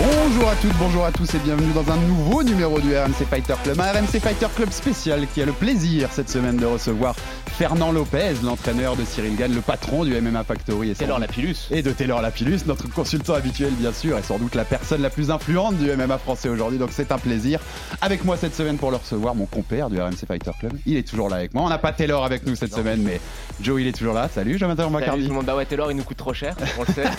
Bonjour à toutes, bonjour à tous et bienvenue dans un nouveau numéro du RMC Fighter Club. Un RMC Fighter Club spécial qui a le plaisir cette semaine de recevoir Fernand Lopez, l'entraîneur de Cyril Gann, le patron du MMA Factory. Et Taylor Lapillus. Et de Taylor Lapillus, notre consultant habituel bien sûr, et sans doute la personne la plus influente du MMA français aujourd'hui. Donc c'est un plaisir. Avec moi cette semaine pour le recevoir, mon compère du RMC Fighter Club. Il est toujours là avec moi. On n'a pas Taylor avec nous cette semaine, mais Joe il est toujours là. Salut Jonathan Salut, McCarthy. tout le monde. Bah ouais, Taylor, il nous coûte trop cher, on le sait.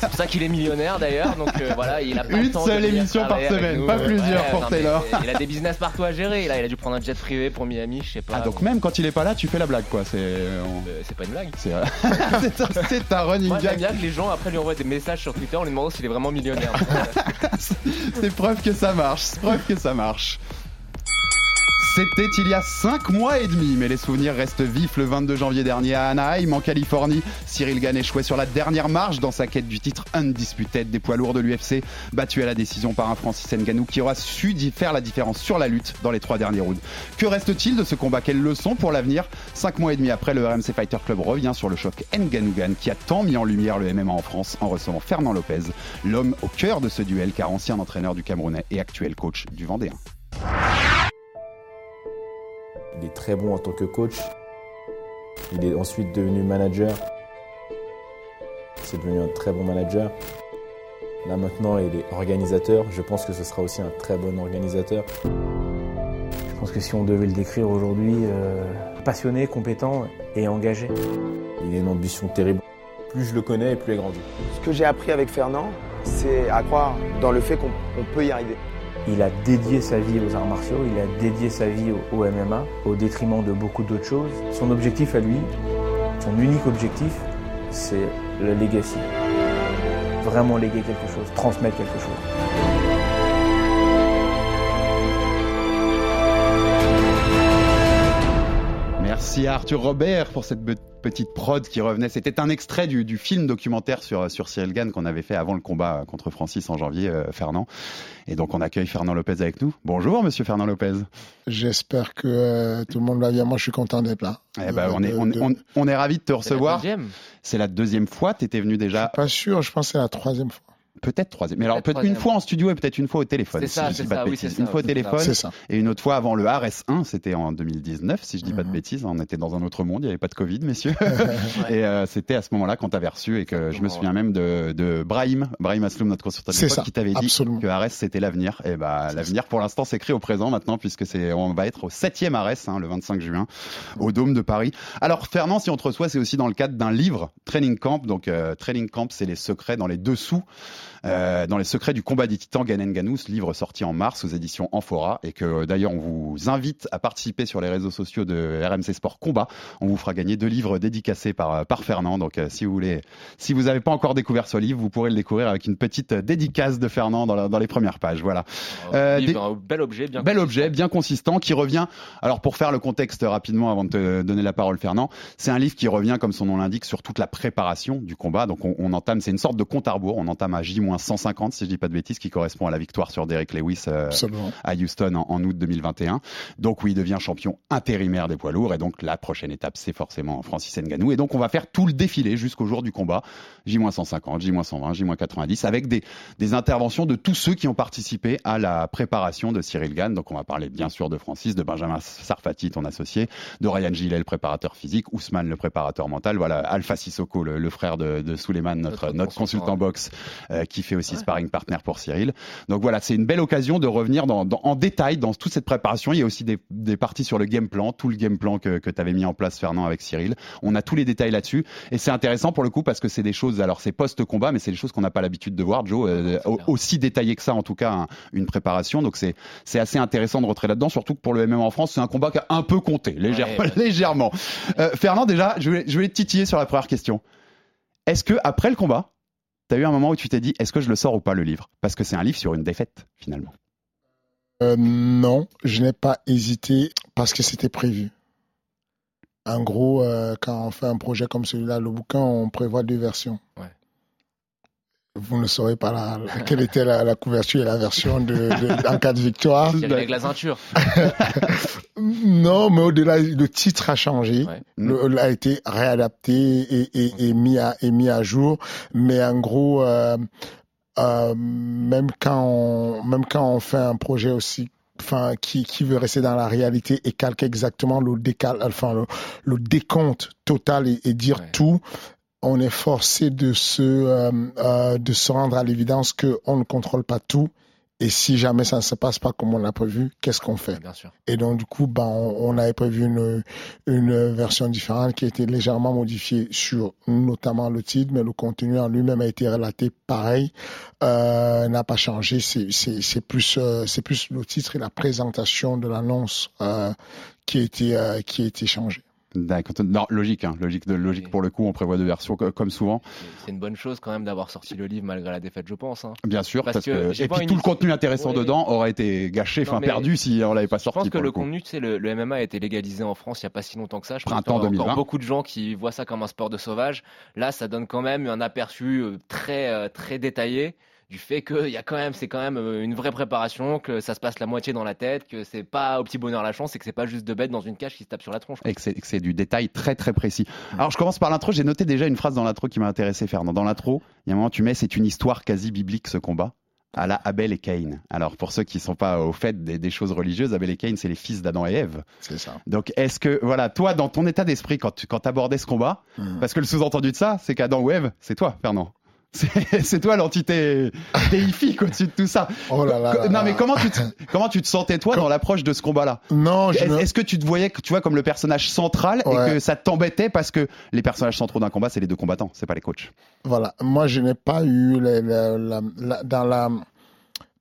c'est pour ça qu'il est millionnaire d'ailleurs. Donc euh, voilà, il Une seule émission par semaine, pas plusieurs pour non, Taylor. Il a des business partout à gérer. Là, il a dû prendre un jet privé pour Miami, je sais pas. Ah donc même quand il est pas là, tu fais la blague quoi. C'est Euh, c'est pas une blague. c'est c'est un, un running Moi, gag. bien que les gens après lui envoient des messages sur Twitter en lui demandant s'il est vraiment millionnaire. C'est preuve que ça marche, c'est preuve que ça marche. C'était il y a 5 mois et demi, mais les souvenirs restent vifs le 22 janvier dernier à Anaheim, en Californie. Cyril Gann échouait sur la dernière marche dans sa quête du titre Undisputed des poids lourds de l'UFC, battu à la décision par un Francis Ngannou qui aura su faire la différence sur la lutte dans les trois derniers rounds. Que reste-t-il de ce combat? Quelle leçon pour l'avenir? 5 mois et demi après, le RMC Fighter Club revient sur le choc Ngannou-Gann qui a tant mis en lumière le MMA en France en recevant Fernand Lopez, l'homme au cœur de ce duel car ancien entraîneur du Camerounais et actuel coach du Vendéen. Il est très bon en tant que coach. Il est ensuite devenu manager. C'est devenu un très bon manager. Là maintenant, il est organisateur. Je pense que ce sera aussi un très bon organisateur. Je pense que si on devait le décrire aujourd'hui, euh, passionné, compétent et engagé. Il a une ambition terrible. Plus je le connais, plus il grandit. Ce que j'ai appris avec Fernand, c'est à croire dans le fait qu'on on peut y arriver. Il a dédié sa vie aux arts martiaux, il a dédié sa vie au, MMA, au détriment de beaucoup d'autres choses. Son objectif à lui, son unique objectif, c'est le legacy. Vraiment léguer quelque chose, transmettre quelque chose. Merci à Arthur Robert pour cette be- petite prod qui revenait. C'était un extrait du, du film documentaire sur, sur Cyril Gann qu'on avait fait avant le combat contre Francis en janvier, euh, Fernand. Et donc on accueille Fernand Lopez avec nous. Bonjour monsieur Fernand Lopez. J'espère que euh, tout le monde va bien. Moi, je suis content d'être là. Eh ben, De- on, est, on, de- on, on est ravis de te C'est la recevoir. deuxième. C'est la deuxième fois. Tu étais venu déjà, Pas sûr, je pense que c'est la troisième fois. Peut-être troisième. Mais alors Peut-être une fois en studio et peut-être une fois au téléphone. C'est si ça, je c'est dis pas ça, de oui, Une fois au téléphone C'est ça. et une autre fois avant le RS1. C'était en 2019, si je dis pas de Mhm. bêtises. On était dans un autre monde. Il n'y avait pas de Covid, messieurs. Et euh, c'était à ce moment-là quand tu avais reçu et que je me souviens même de, de Brahim, Brahim Asloum, notre consultant de qui t'avait dit que Arès c'était l'avenir. Et bah l'avenir pour l'instant s'écrit au présent maintenant puisque c'est on va être au 7e Arès hein, le 25 juin au Dôme de Paris. Alors Fernand, si on te reçoit, c'est aussi dans le cadre d'un livre Training Camp. Donc euh, Training Camp, c'est les secrets dans les dessous, euh, dans les secrets du combat des titans Ganen Ganou, ce livre sorti en mars aux éditions Amphora et que euh, d'ailleurs on vous invite à participer sur les réseaux sociaux de RMC Sport Combat. On vous fera gagner deux livres dédicacés par par Fernand. Donc euh, si vous voulez, si vous n'avez pas encore découvert ce livre, vous pourrez le découvrir avec une petite euh, dédicace de Fernand dans, la- dans les premières pages. Voilà. Euh, Livre, des- un bel objet, bien. Bel consistant. objet, bien consistant, qui revient. Alors pour faire le contexte rapidement avant de te donner la parole, Fernand, c'est un livre qui revient, comme son nom l'indique, sur toute la préparation du combat. Donc on, on entame, c'est une sorte de compte à rebours. On entame à J-150, si je dis pas de bêtises, qui correspond à la victoire sur Derek Lewis euh, à Houston en, en août 2021. Donc oui, il devient champion intérimaire des poids lourds. Et donc la prochaine étape, c'est forcément Francis Ngannou. Et donc on va faire tout le défilé jusqu'au jour du combat. J-150, J-120, J-90, avec des, des interventions de tous ceux qui ont participé à la préparation de Cyril Gann. Donc on va parler bien sûr de Francis, de Benjamin Sarfati, ton associé, de Ryan Gillet, le préparateur physique, Ousmane, le préparateur mental, voilà, Alpha Sissoko, le, le frère de, de Suleiman, notre, Notre notre consultant consultant. boxe, euh, qui fait aussi sparring partner pour Cyril. Donc voilà, c'est une belle occasion de revenir dans, dans- en détail dans toute cette préparation. Il y a aussi des, des parties sur le game plan, tout le game plan que, que tu avais mis en place, Fernand, avec Cyril. On a tous les détails là-dessus. Et c'est intéressant pour le coup parce que c'est des choses, alors c'est post-combat, mais c'est des choses qu'on n'a pas l'habitude de voir, Joe, euh, au- aussi détaillé que ça, en tout cas, un- une préparation. Donc c'est assez intéressant de rentrer là-dedans, surtout que pour le MM en France, c'est un combat qui a un peu compté, légèrement. Ouais, légèrement. Euh, Fernand, déjà, je voulais, je voulais te titiller sur la première question. Est-ce que après le combat, tu as eu un moment où tu t'es dit, est-ce que je le sors ou pas le livre? Parce que c'est un livre sur une défaite, finalement. Euh, non, je n'ai pas hésité parce que c'était prévu. En gros, euh, quand on fait un projet comme celui-là, le bouquin, on prévoit deux versions. Ouais. Vous ne saurez pas la, la- quelle était la, la couverture et la version de, de- en cas de victoire. Avec la ceinture. Non, mais au-delà, le titre a changé, Ouais. le, a été réadapté et, et, et mis à et mis à jour. Mais en gros, euh, euh, même quand on, même quand on fait un projet aussi enfin qui, qui veut rester dans la réalité et calquer exactement le décal enfin le, le décompte total et, et dire Ouais. tout on est forcé de se euh, euh, de se rendre à l'évidence que on ne contrôle pas tout et si jamais ça ne se passe pas comme on l'a prévu qu'est-ce qu'on fait? Bien sûr. et donc, du coup, ben, on, on avait prévu une, une version différente qui a été légèrement modifiée sur notamment le titre, mais le contenu en lui-même a été relaté pareil, euh, n'a pas changé. C'est, c'est, c'est plus, euh, c'est plus le titre et la présentation de l'annonce euh, qui a été, euh, qui a été changé. D'accord. Non, logique, hein, logique, de, logique Oui. pour le coup, on prévoit deux versions co- comme souvent, C'est- une bonne chose quand même d'avoir sorti le livre malgré la défaite, je pense. hein. bien sûr. Parce Parce que et puis tout le contenu intéressant Ouais. dedans aurait été gâché, enfin perdu si on l'avait pas Je sorti. pense que le contenu, tu sais, le, le MMA a été légalisé en France il n'y a pas si longtemps que ça. Je pense Printemps qu'il y a 2020. encore beaucoup de gens qui voient ça comme un sport de sauvage. Là, ça donne quand même un aperçu euh, très, euh, très détaillé du fait que y a quand même, c'est quand même euh, une vraie préparation, que ça se passe la moitié dans la tête, que c'est pas au petit bonheur la chance et que c'est pas juste deux bêtes dans une cage qui se tapent sur la tronche. quoi. et que c'est du détail très très précis. Alors je commence par l'intro, j'ai noté déjà une phrase dans l'intro qui m'a intéressé Fernand. Dans l'intro, il y a un moment tu mets c'est une histoire quasi biblique ce combat à la Abel et Caïn. Alors pour ceux qui sont pas au fait des, des choses religieuses, Abel et Caïn c'est les fils d'Adam et Ève. C'est ça. Donc est-ce que voilà, toi dans ton état d'esprit quand tu quand abordais ce combat, Mhm. parce que le sous-entendu de ça, c'est qu'Adam ou Ève, c'est toi Fernand. C'est toi l'entité déifique au-dessus de tout ça. Oh là là. là non là. mais comment tu te, comment tu te sentais toi dans l'approche de ce combat-là? Non, est- Est-ce que tu te voyais, tu vois, comme le personnage central et que ça t'embêtait parce que les personnages centraux d'un combat, c'est les deux combattants, c'est pas les coachs? Voilà, moi je n'ai pas eu la- la- dans la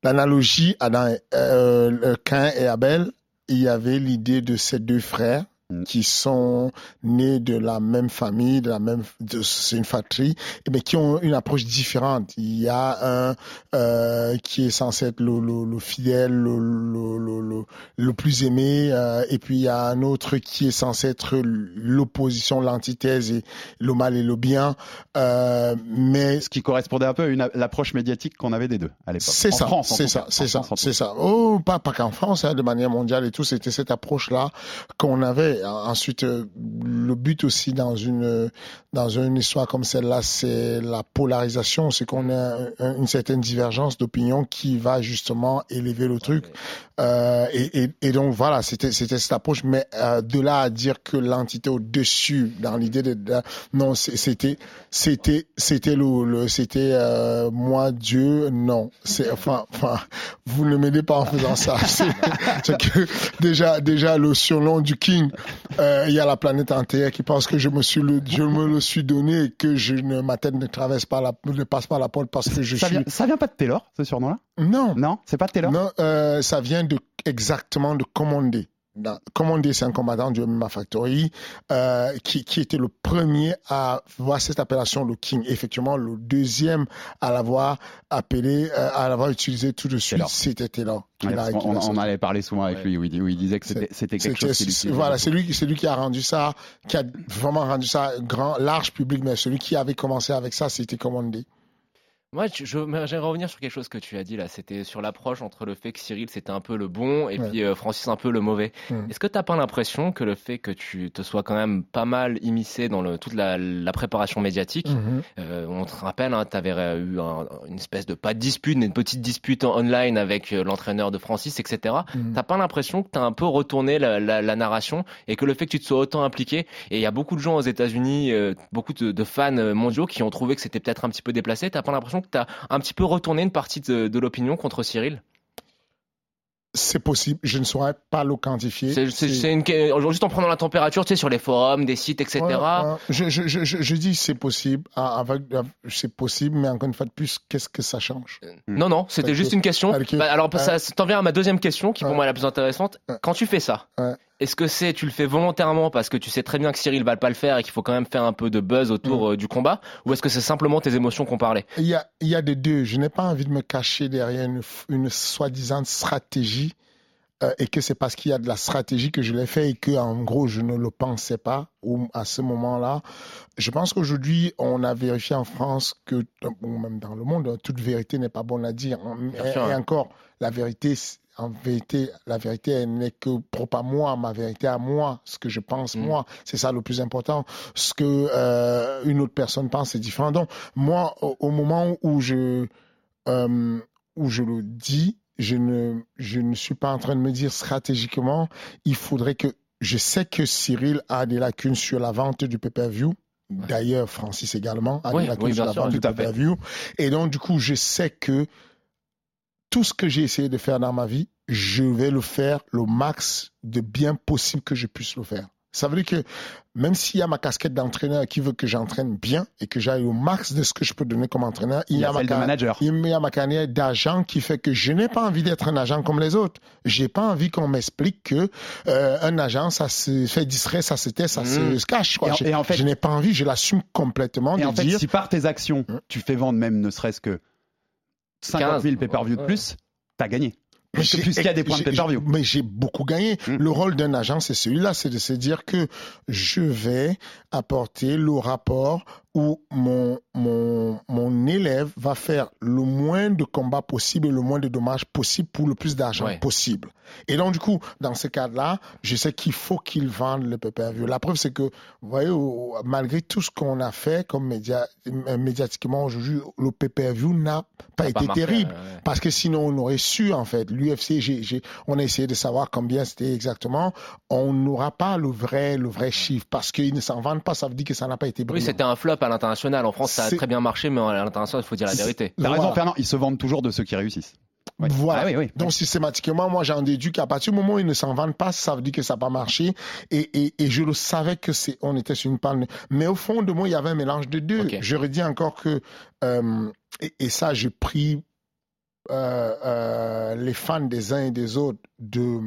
l'analogie et- euh, le Cain et Abel, il y avait l'idée de ces deux frères. Qui sont nés de la même famille, de la même, c'est une fratrie, mais qui ont une approche différente. Il y a un euh, qui est censé être le, le, le fidèle, le, le, le, plus aimé, euh, et puis il y a un autre qui est censé être l'opposition, l'antithèse et le mal et le bien. Euh, mais Ce qui correspondait un peu à une, l'approche médiatique qu'on avait des deux à l'époque. c'est ça, c'est ça, c'est ça, c'est ça. Oh, pas, pas qu'en France, hein, de manière mondiale et tout, c'était cette approche-là qu'on avait. Ensuite, euh, le but aussi dans une dans une histoire comme celle-là, c'est la polarisation, c'est qu'on a un- une certaine divergence d'opinion qui va justement élever le truc. Euh, et, et, et donc voilà, c'était c'était cette approche, mais euh, de là à dire que l'entité au dessus, dans l'idée de, de- non, c'était c'était c'était le, le- c'était euh, moi Dieu, non, c'est enfin enfin vous ne m'aidez pas en faisant ça. C'est c'est que déjà déjà le surnom du King, euh, il y a la planète entière qui pense que je me suis le je me le suis donné et que je ne ma tête ne traverse pas la ne passe pas la porte parce que je Ça suis vient, ça vient pas de Taylor, ce surnom-là? Non. Non, c'est pas de Taylor? Non, euh, ça vient de exactement de Commander. Dans- Commander, c'est un combattant du MMA Factory euh, qui, qui était le premier à voir cette appellation le King. Effectivement, le deuxième à l'avoir appelé, euh, à l'avoir utilisé tout de suite, c'était Taylor. Ouais, on, avait parlé souvent avec Ouais. lui, où il, où il disait que c'était quelque chose Voilà, c'est lui, c'est lui qui a rendu ça, qui a vraiment rendu ça grand, large public, mais celui qui avait commencé avec ça, c'était Commander. Moi, j'aimerais revenir sur quelque chose que tu as dit là. C'était sur l'approche entre le fait que Cyril c'était un peu le bon et Ouais. puis euh, Francis un peu le mauvais. Est-ce que t'as pas l'impression que le fait que tu te sois quand même pas mal immiscé dans le, toute la, la préparation médiatique, Mhm. euh, on te rappelle, hein, tu avais eu un- une espèce de pas de dispute, mais une petite dispute en online avec euh, l'entraîneur de Francis, etc. Mhm. T'as pas l'impression que t'as un peu retourné la, la- la narration et que le fait que tu te sois autant impliqué, et il y a beaucoup de gens aux États-Unis, euh, beaucoup de, de fans mondiaux qui ont trouvé que c'était peut-être un petit peu déplacé. T'as pas l'impression l'impression que tu as un petit peu retourné une partie de, de l'opinion contre Cyril? C'est possible, je ne saurais pas le quantifier. C'est une juste en prenant la température, tu sais, sur les forums, des sites, etc. Ouais, ouais. Je, je, je, je, dis c'est possible, ah, avec c'est possible, mais encore une fois de plus, qu'est-ce que ça change? Non, non, c'était juste une question. Bah, alors ça t'en vient à ma deuxième question, qui pour moi est la plus intéressante. Quand tu fais ça, est-ce que c'est tu le fais volontairement parce que tu sais très bien que Cyril va pas le faire et qu'il faut quand même faire un peu de buzz autour euh, du combat, ou est-ce que c'est simplement tes émotions qu'on parlait? Il y a, il y a des deux. Je n'ai pas envie de me cacher derrière une, une soi-disant stratégie euh, et que c'est parce qu'il y a de la stratégie que je l'ai fait et que en gros je ne le pensais pas ou à ce moment-là. Je pense qu'aujourd'hui on a vérifié en France que ou même dans le monde toute vérité n'est pas bonne à dire. Et, et encore la vérité en vérité, la vérité, elle n'est que propre à moi, ma vérité à moi, ce que je pense Mm. moi, c'est ça le plus important. Ce que euh, une autre personne pense, c'est différent. Donc moi, au, au moment où je euh, où je le dis, je ne je ne suis pas en train de me dire stratégiquement, il faudrait que je sais que Cyril a des lacunes sur la vente du pay-per-view. D'ailleurs, Francis également a Oui, des lacunes oui, sur la sûr, vente du pay-per-view. Et donc, du coup, je sais que tout ce que j'ai essayé de faire dans ma vie, je vais le faire le max de bien possible que je puisse le faire. Ça veut dire que même s'il y a ma casquette d'entraîneur qui veut que j'entraîne bien et que j'aille au max de ce que je peux donner comme entraîneur, il, Il y a ma celle de car- manager. il y a ma carrière d'agent qui fait que je n'ai pas envie d'être un agent comme les autres. J'ai pas envie qu'on m'explique que euh, un agent ça se fait distrait, ça se tait, ça Mmh. se cache. Quoi. Et en- Je- et en fait- je n'ai pas envie, je l'assume complètement Et de en fait, dire. si par tes actions, tu fais vendre même ne serait-ce que 50 000 pay-per-view de plus, t'as gagné. Puisqu'il y a des points de pay-per-view. Mais j'ai beaucoup gagné. Le rôle d'un agent, c'est celui-là, c'est de se dire que je vais apporter le rapport où mon, mon, mon élève va faire le moins de combats possible et le moins de dommages possible pour le plus d'argent Ouais. possible. Et donc, du coup, dans ce cas-là, je sais qu'il faut qu'il vende le pay-per-view. La preuve, c'est que, vous voyez, malgré tout ce qu'on a fait comme média, euh, médiatiquement aujourd'hui, le pay-per-view n'a pas Ça été pas terrible. ouais. Parce que sinon, on aurait su, en fait, l'UFC, on a essayé de savoir combien c'était exactement. On n'aura pas le vrai, le vrai chiffre. Parce qu'ils ne s'en vendent pas, ça veut dire que ça n'a pas été Oui, brillant. c'était un flop à l'international. En France, ça a très bien marché, mais à l'international, il faut dire la vérité. T'as raison, Fernand, ils se vendent toujours de ceux qui réussissent. Ouais. Voilà. Ah oui, oui. Donc systématiquement, moi j'en déduis qu'à partir du moment où ils ne s'en vendent pas, ça veut dire que ça n'a pas marché. Et, et, et je le savais que c'est, on était sur une panne. Mais au fond de moi, il y avait un mélange de deux. Je redis encore que euh, et, et ça, j'ai pris euh, euh, les fans des uns et des autres de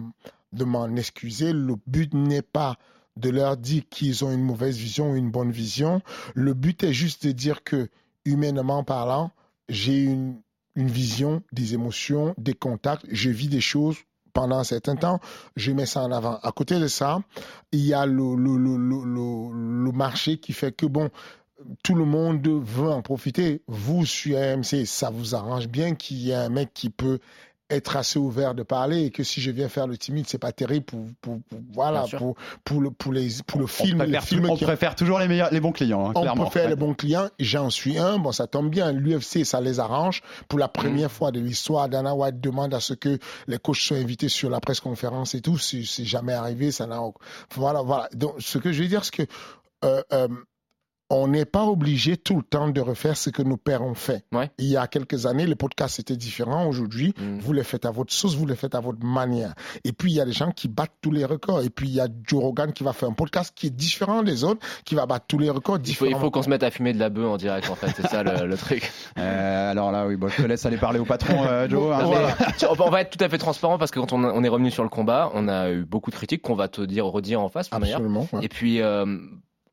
de m'en excuser. Le but n'est pas de leur dire qu'ils ont une mauvaise vision ou une bonne vision. Le but est juste de dire que, humainement parlant, j'ai une, vision, des émotions, des contacts, je vis des choses pendant un certain temps, je mets ça en avant. À côté de ça, il y a le marché qui fait que, bon, tout le monde veut en profiter. Vous, sur AMC, ça vous arrange bien qu'il y ait un mec qui peut être assez ouvert de parler et que si je viens faire le timide, c'est pas terrible pour, pour, pour- voilà, pour, pour le, pour les, pour le On film. le préfère, film on qui- préfère toujours les, meilleurs, les bons clients, hein, on préfère Ouais. les bons clients. J'en suis un. Bon, ça tombe bien. L'UFC, ça les arrange. Pour la première Mm. fois de l'histoire, Dana White demande à ce que les coachs soient invités sur la presse conférence et tout. C'est c'est jamais arrivé. Ça n'a. Voilà, voilà. Donc, ce que je veux dire, c'est que euh, euh, on n'est pas obligé tout le temps de refaire ce que nos pères ont fait. Il y a quelques années, les podcasts étaient différents. Aujourd'hui, Mm. vous les faites à votre sauce, vous les faites à votre manière. Et puis, il y a des gens qui battent tous les records. Et puis, il y a Joe Rogan qui va faire un podcast qui est différent des autres, qui va battre tous les records Il faut, différents. il faut qu'on se mette à fumer de la bœuf en direct, en fait. C'est ça le, le truc. Euh, alors là, oui, bon, je te laisse aller parler au patron, euh, Joe. hein. Non, mais tu- on va- être tout à fait transparent parce que quand on, on est revenu sur le combat, on a eu beaucoup de critiques qu'on va te dire, redire en face. Absolument, ouais. Et puis, euh,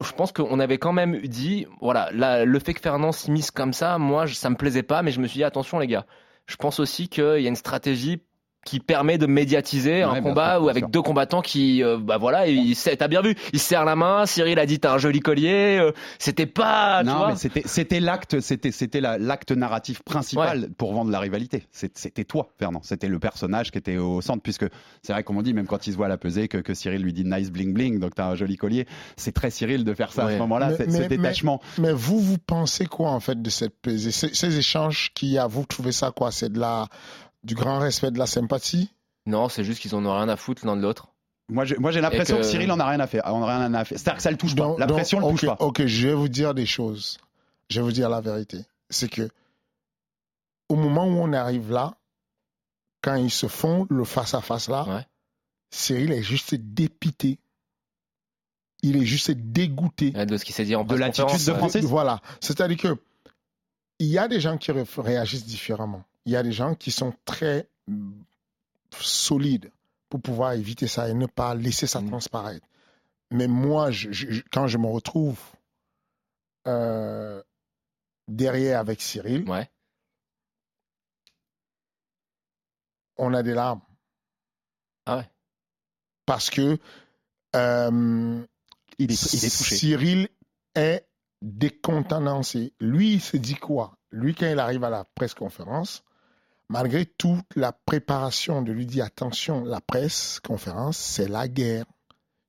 je pense qu'on avait quand même dit, voilà, le fait que Fernand s'immisce comme ça, moi, je- ça me plaisait pas, mais je me suis dit, attention les gars, je pense aussi qu'il y a une stratégie qui permet de médiatiser un Ouais, combat sûr, ou avec sûr. deux combattants qui, euh, bah voilà, il t'as bien vu, il se serre la main, Cyril a dit t'as un joli collier, euh, c'était pas, tu Non, vois. mais c'était c'était l'acte, c'était c'était la- l'acte narratif principal pour vendre la rivalité. C'était toi, Fernand. C'était le personnage qui était au centre, puisque c'est vrai comme on dit, même quand il se voit à la pesée, que, que Cyril lui dit nice bling bling, donc t'as un joli collier. C'est très Cyril de faire ça à ce moment-là, Mais- c'est- mais- ce détachement. Mais, mais vous, vous pensez quoi en fait de cette pesée? Ces, ces échanges qu'il y a, vous trouvez ça quoi? C'est de la du grand respect, de la sympathie? Non, c'est juste qu'ils en ont rien à foutre l'un de l'autre. Moi, j'ai moi, j'ai l'impression que... que- Cyril en a rien à faire. En a rien à faire. C'est-à-dire que ça le touche pas. Donc- La donc, pression le touche pas. Ok, je vais vous dire des choses. Je vais vous dire la vérité. C'est que au moment où on arrive là, quand ils se font le face-à-face là, Ouais. Cyril est juste dépité. Il est juste dégoûté. Ouais, De ce qui s'est dit en De l'attitude de. Francis Voilà. C'est-à-dire que il y a des gens qui ré- réagissent différemment. Il y a des gens qui sont très mm, solides pour pouvoir éviter ça et ne pas laisser ça Mm. transparaître. Mais moi, je- je- je- quand je me retrouve euh, derrière avec Cyril, Ouais. on a des larmes. Ah ouais. Parce que euh, Il est, il est touché. Cyril est décontenancé. Lui, il se dit quoi? Lui, quand il arrive à la presse conférence, malgré toute la préparation de lui dire attention, la presse conférence, c'est la guerre.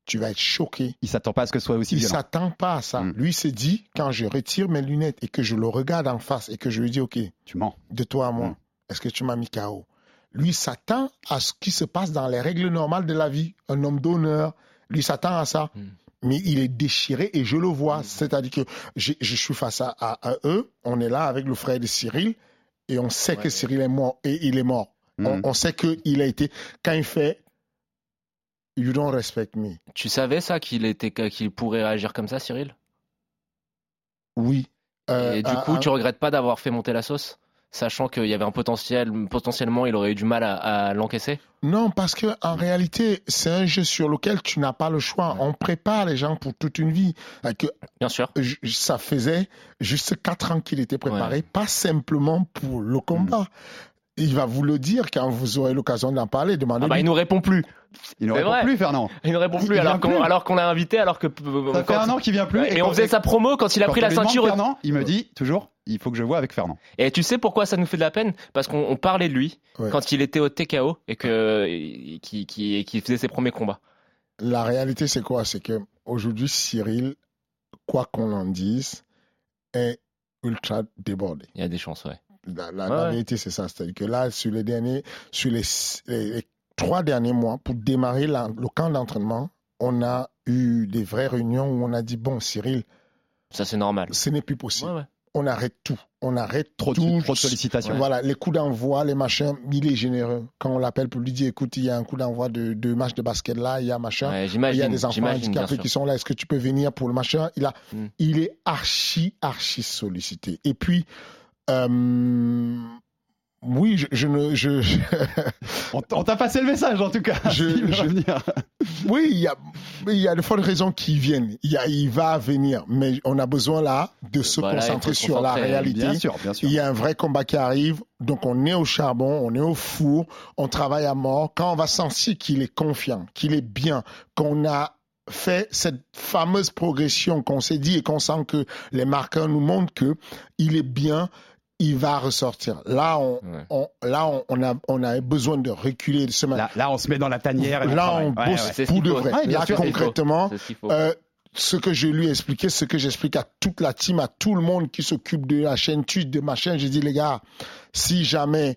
Tu vas être choqué. Il s'attend pas à ce que ce soit aussi Il violent. s'attend pas à ça. Mm. Lui se dit, quand je retire mes lunettes et que je le regarde en face et que je lui dis, OK, Tu mens. de toi à moi, Mm. est-ce que tu m'as mis KO Lui s'attend à ce qui se passe dans les règles normales de la vie. Un homme d'honneur, lui s'attend à ça. Mm. Mais il est déchiré et je le vois. C'est-à-dire que je suis face à, à- à eux. On est là avec le frère de Cyril et on sait que. Cyril est mort et il est mort. On, Mhm. on sait qu'il a été. Quand il fait You don't respect me. Tu savais ça qu'il était qu'il pourrait réagir comme ça, Cyril? Oui. Euh, Et du coup, tu regrettes pas d'avoir fait monter la sauce, sachant qu'il y avait un potentiel, potentiellement, il aurait eu du mal à, à l'encaisser? Non, parce que en réalité, c'est un jeu sur lequel tu n'as pas le choix. On prépare les gens pour toute une vie. Euh, Que Bien sûr. ça faisait juste quatre ans qu'il était préparé, pas simplement pour le combat. Il va vous le dire quand vous aurez l'occasion d'en parler. Demandez. Ah bah, il nous répond plus. Il ne répond vrai. plus, Fernand. Il ne répond plus alors qu'on plus. alors qu'on l'a invité, alors que. Ça fait un an qu'il vient plus. Et, on faisait sa promo quand il a quand pris la ceinture. Fernand, il me dit toujours, il faut que je vois avec Fernand. Et tu sais pourquoi ça nous fait de la peine? Parce qu'on on parlait de lui Ouais. quand il était au TKO et que qui, qui faisait ses premiers combats. La réalité, c'est quoi? C'est que aujourd'hui, Cyril, quoi qu'on en dise, est ultra débordé. Il y a des chances, ouais. La, la- Ouais, la ouais. vérité, c'est ça. C'est-à-dire que là, sur les derniers, sur les, les- les trois derniers mois, pour démarrer la- le camp d'entraînement, on a eu des vraies réunions où on a dit bon, Cyril, Ça c'est normal. ce n'est plus possible. Ouais, ouais. On arrête tout. On arrête Trop tout. trop de sollicitations. Voilà, les coups d'envoi, les machins, il est généreux. Quand on l'appelle pour lui dire, écoute, il y a un coup d'envoi de, de match de basket là, il y a machin. Ouais, il y a des enfants handicapés qui sont là. Est-ce que tu peux venir pour le machin? Il, a, Mm. il est archi, archi sollicité. Et puis, euh, oui, je, je ne. Je, je- On, t'a passé le message en tout cas. Je- Il je- revenir. oui, il y a, il y a de fortes raisons qui viennent. Il, y a, il va venir. Mais on a besoin là de se Voilà, concentrer sur la réalité. Bien sûr, bien sûr. Il y a un vrai combat qui arrive. Donc, on est au charbon, on est au four, on travaille à mort. Quand on va sentir qu'il est confiant, qu'il est bien, qu'on a fait cette fameuse progression qu'on s'est dit et qu'on sent que les marqueurs nous montrent que il est bien, il va ressortir. Là, on, Ouais. on- là, on, on a, on a besoin de reculer de ce Là, là, on se met dans la tanière. et Là, on Ouais, bosse ouais. Pour de vrai. Là, sûr, concrètement, ce euh, ce que je lui ai expliqué, ce que j'explique à toute la team, à tout le monde qui s'occupe de la chaîne Twitch, de machin, j'ai dit, les gars, si jamais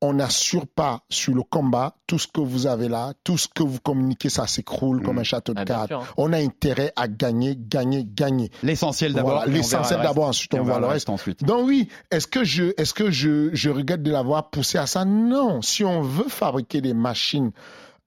on n'assure pas sur le combat, tout ce que vous avez là, tout ce que vous communiquez, ça s'écroule comme un château de Ah, cartes. hein. On a intérêt à gagner, gagner, gagner. L'essentiel d'abord. L'essentiel d'abord, ensuite on voit le reste. ensuite. Donc oui, est-ce que je, est-ce que je, je regrette de l'avoir poussé à ça? Non. Si on veut fabriquer des machines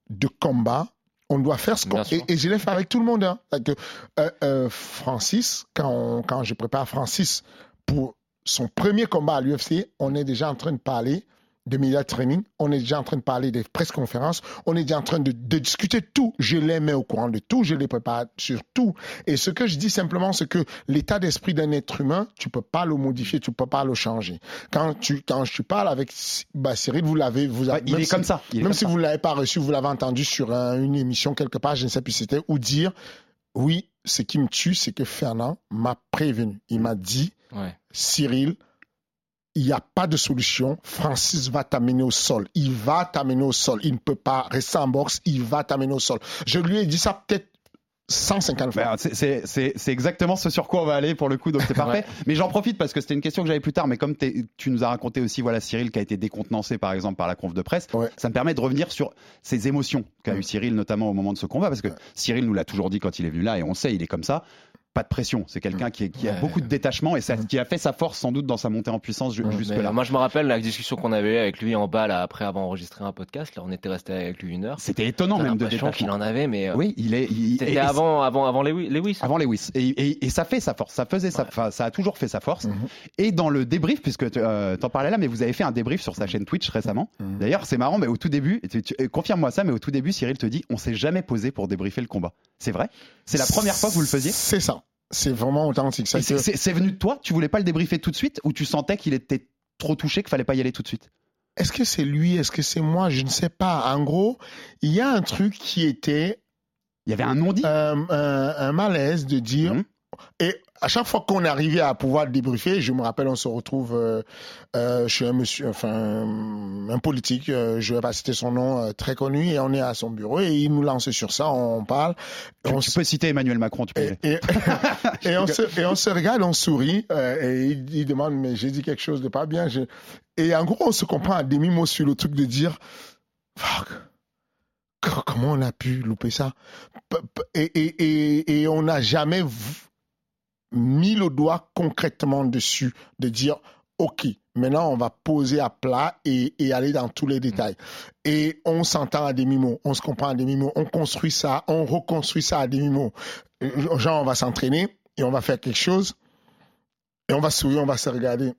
de combat, on doit faire ce qu'on et, et je l'ai fait avec tout le monde. Hein. Que, euh, euh, Francis, quand, on- quand je prépare Francis pour son premier combat à l'UFC, on est déjà en train de parler de media training, on est déjà en train de parler des presse conférences, on est déjà en train de, de discuter tout. Je les mets au courant de tout, je les prépare sur tout. Et ce que je dis simplement, c'est que l'état d'esprit d'un être humain, tu peux pas le modifier, tu peux pas le changer. Quand tu, quand je parle avec bah, Cyril, vous l'avez, vous Ouais, avez, il est si- comme ça. Il même comme si ça. vous ne l'avez pas reçu, vous l'avez entendu sur un- une émission quelque part, je ne sais plus c'était, ou dire, oui, ce qui me tue, c'est que Fernand m'a prévenu. Il m'a dit, Ouais. Cyril, il n'y a pas de solution. Francis va t'amener au sol. Il va t'amener au sol. Il ne peut pas rester en boxe. Il va t'amener au sol. Je lui ai dit ça peut-être 150 fois. Ben, c'est- exactement ce sur quoi on va aller pour le coup, donc c'est parfait. Mais j'en profite parce que c'était une question que j'avais plus tard, mais comme tu nous as raconté aussi, voilà, Cyril qui a été décontenancé par exemple par la conf de presse, Ouais. ça me permet de revenir sur ces émotions qu'a Ouais. eu Cyril notamment au moment de ce combat, parce que Cyril nous l'a toujours dit quand il est venu là, et on sait, il est comme ça. Pas de pression. C'est quelqu'un qui, qui a Ouais. beaucoup de détachement et ça, qui a fait sa force sans doute dans sa montée en puissance Mais jusque-là. Moi, je me rappelle la discussion qu'on avait eue avec lui en bas là, après avoir enregistré un podcast. Là, on était resté avec lui une heure. C'était étonnant même de détachement. qu'il en avait, mais euh, Oui, il est. c'était avant, avant, avant Lewis. Lewis. Avant Lewis. Et, et- et ça fait sa force. Ça faisait sa, enfin, ça a toujours fait sa force. Et dans le débrief, puisque tu euh, t'en parlais là, mais vous avez fait un débrief sur sa chaîne Twitch récemment. D'ailleurs, c'est marrant, mais au tout début, euh, confirme-moi ça, mais au tout début, Cyril te dit, on s'est jamais posé pour débriefer le combat. C'est vrai? C'est la première fois que vous le faisiez? C'est ça. C'est vraiment authentique. Ça c'est- que- C'est c'est venu de toi? Tu voulais pas le débriefer tout de suite? Ou tu sentais qu'il était trop touché qu'il fallait pas y aller tout de suite? Est-ce que c'est lui? Est-ce que c'est moi? Je ne sais pas. En gros, il y a un truc qui était. Il y avait un non-dit? un, un- un malaise de dire. Mhm. Et à chaque fois qu'on arrivait à pouvoir débriefer, je me rappelle, on se retrouve euh, euh, chez un monsieur, enfin un politique, euh, je vais pas citer son nom, euh, très connu, et on est à son bureau et il nous lance sur ça, on parle. tu, on tu peux citer Emmanuel Macron, tu peux et, et, on se, et on se regarde, on sourit, euh, et il, il demande, mais j'ai dit quelque chose de pas bien. je- Et en gros, on se comprend à demi-mot sur le truc de dire, fuck, co- comment on a pu louper ça? Et, et, et, et on n'a jamais mis le doigt concrètement dessus, de dire, OK, maintenant on va poser à plat et, et aller dans tous les détails. Et on s'entend à demi-mot, on se comprend à demi-mot, on construit ça, on reconstruit ça à demi-mot. Euh, Genre, on va s'entraîner et on va faire quelque chose et on va sourire, on va se regarder.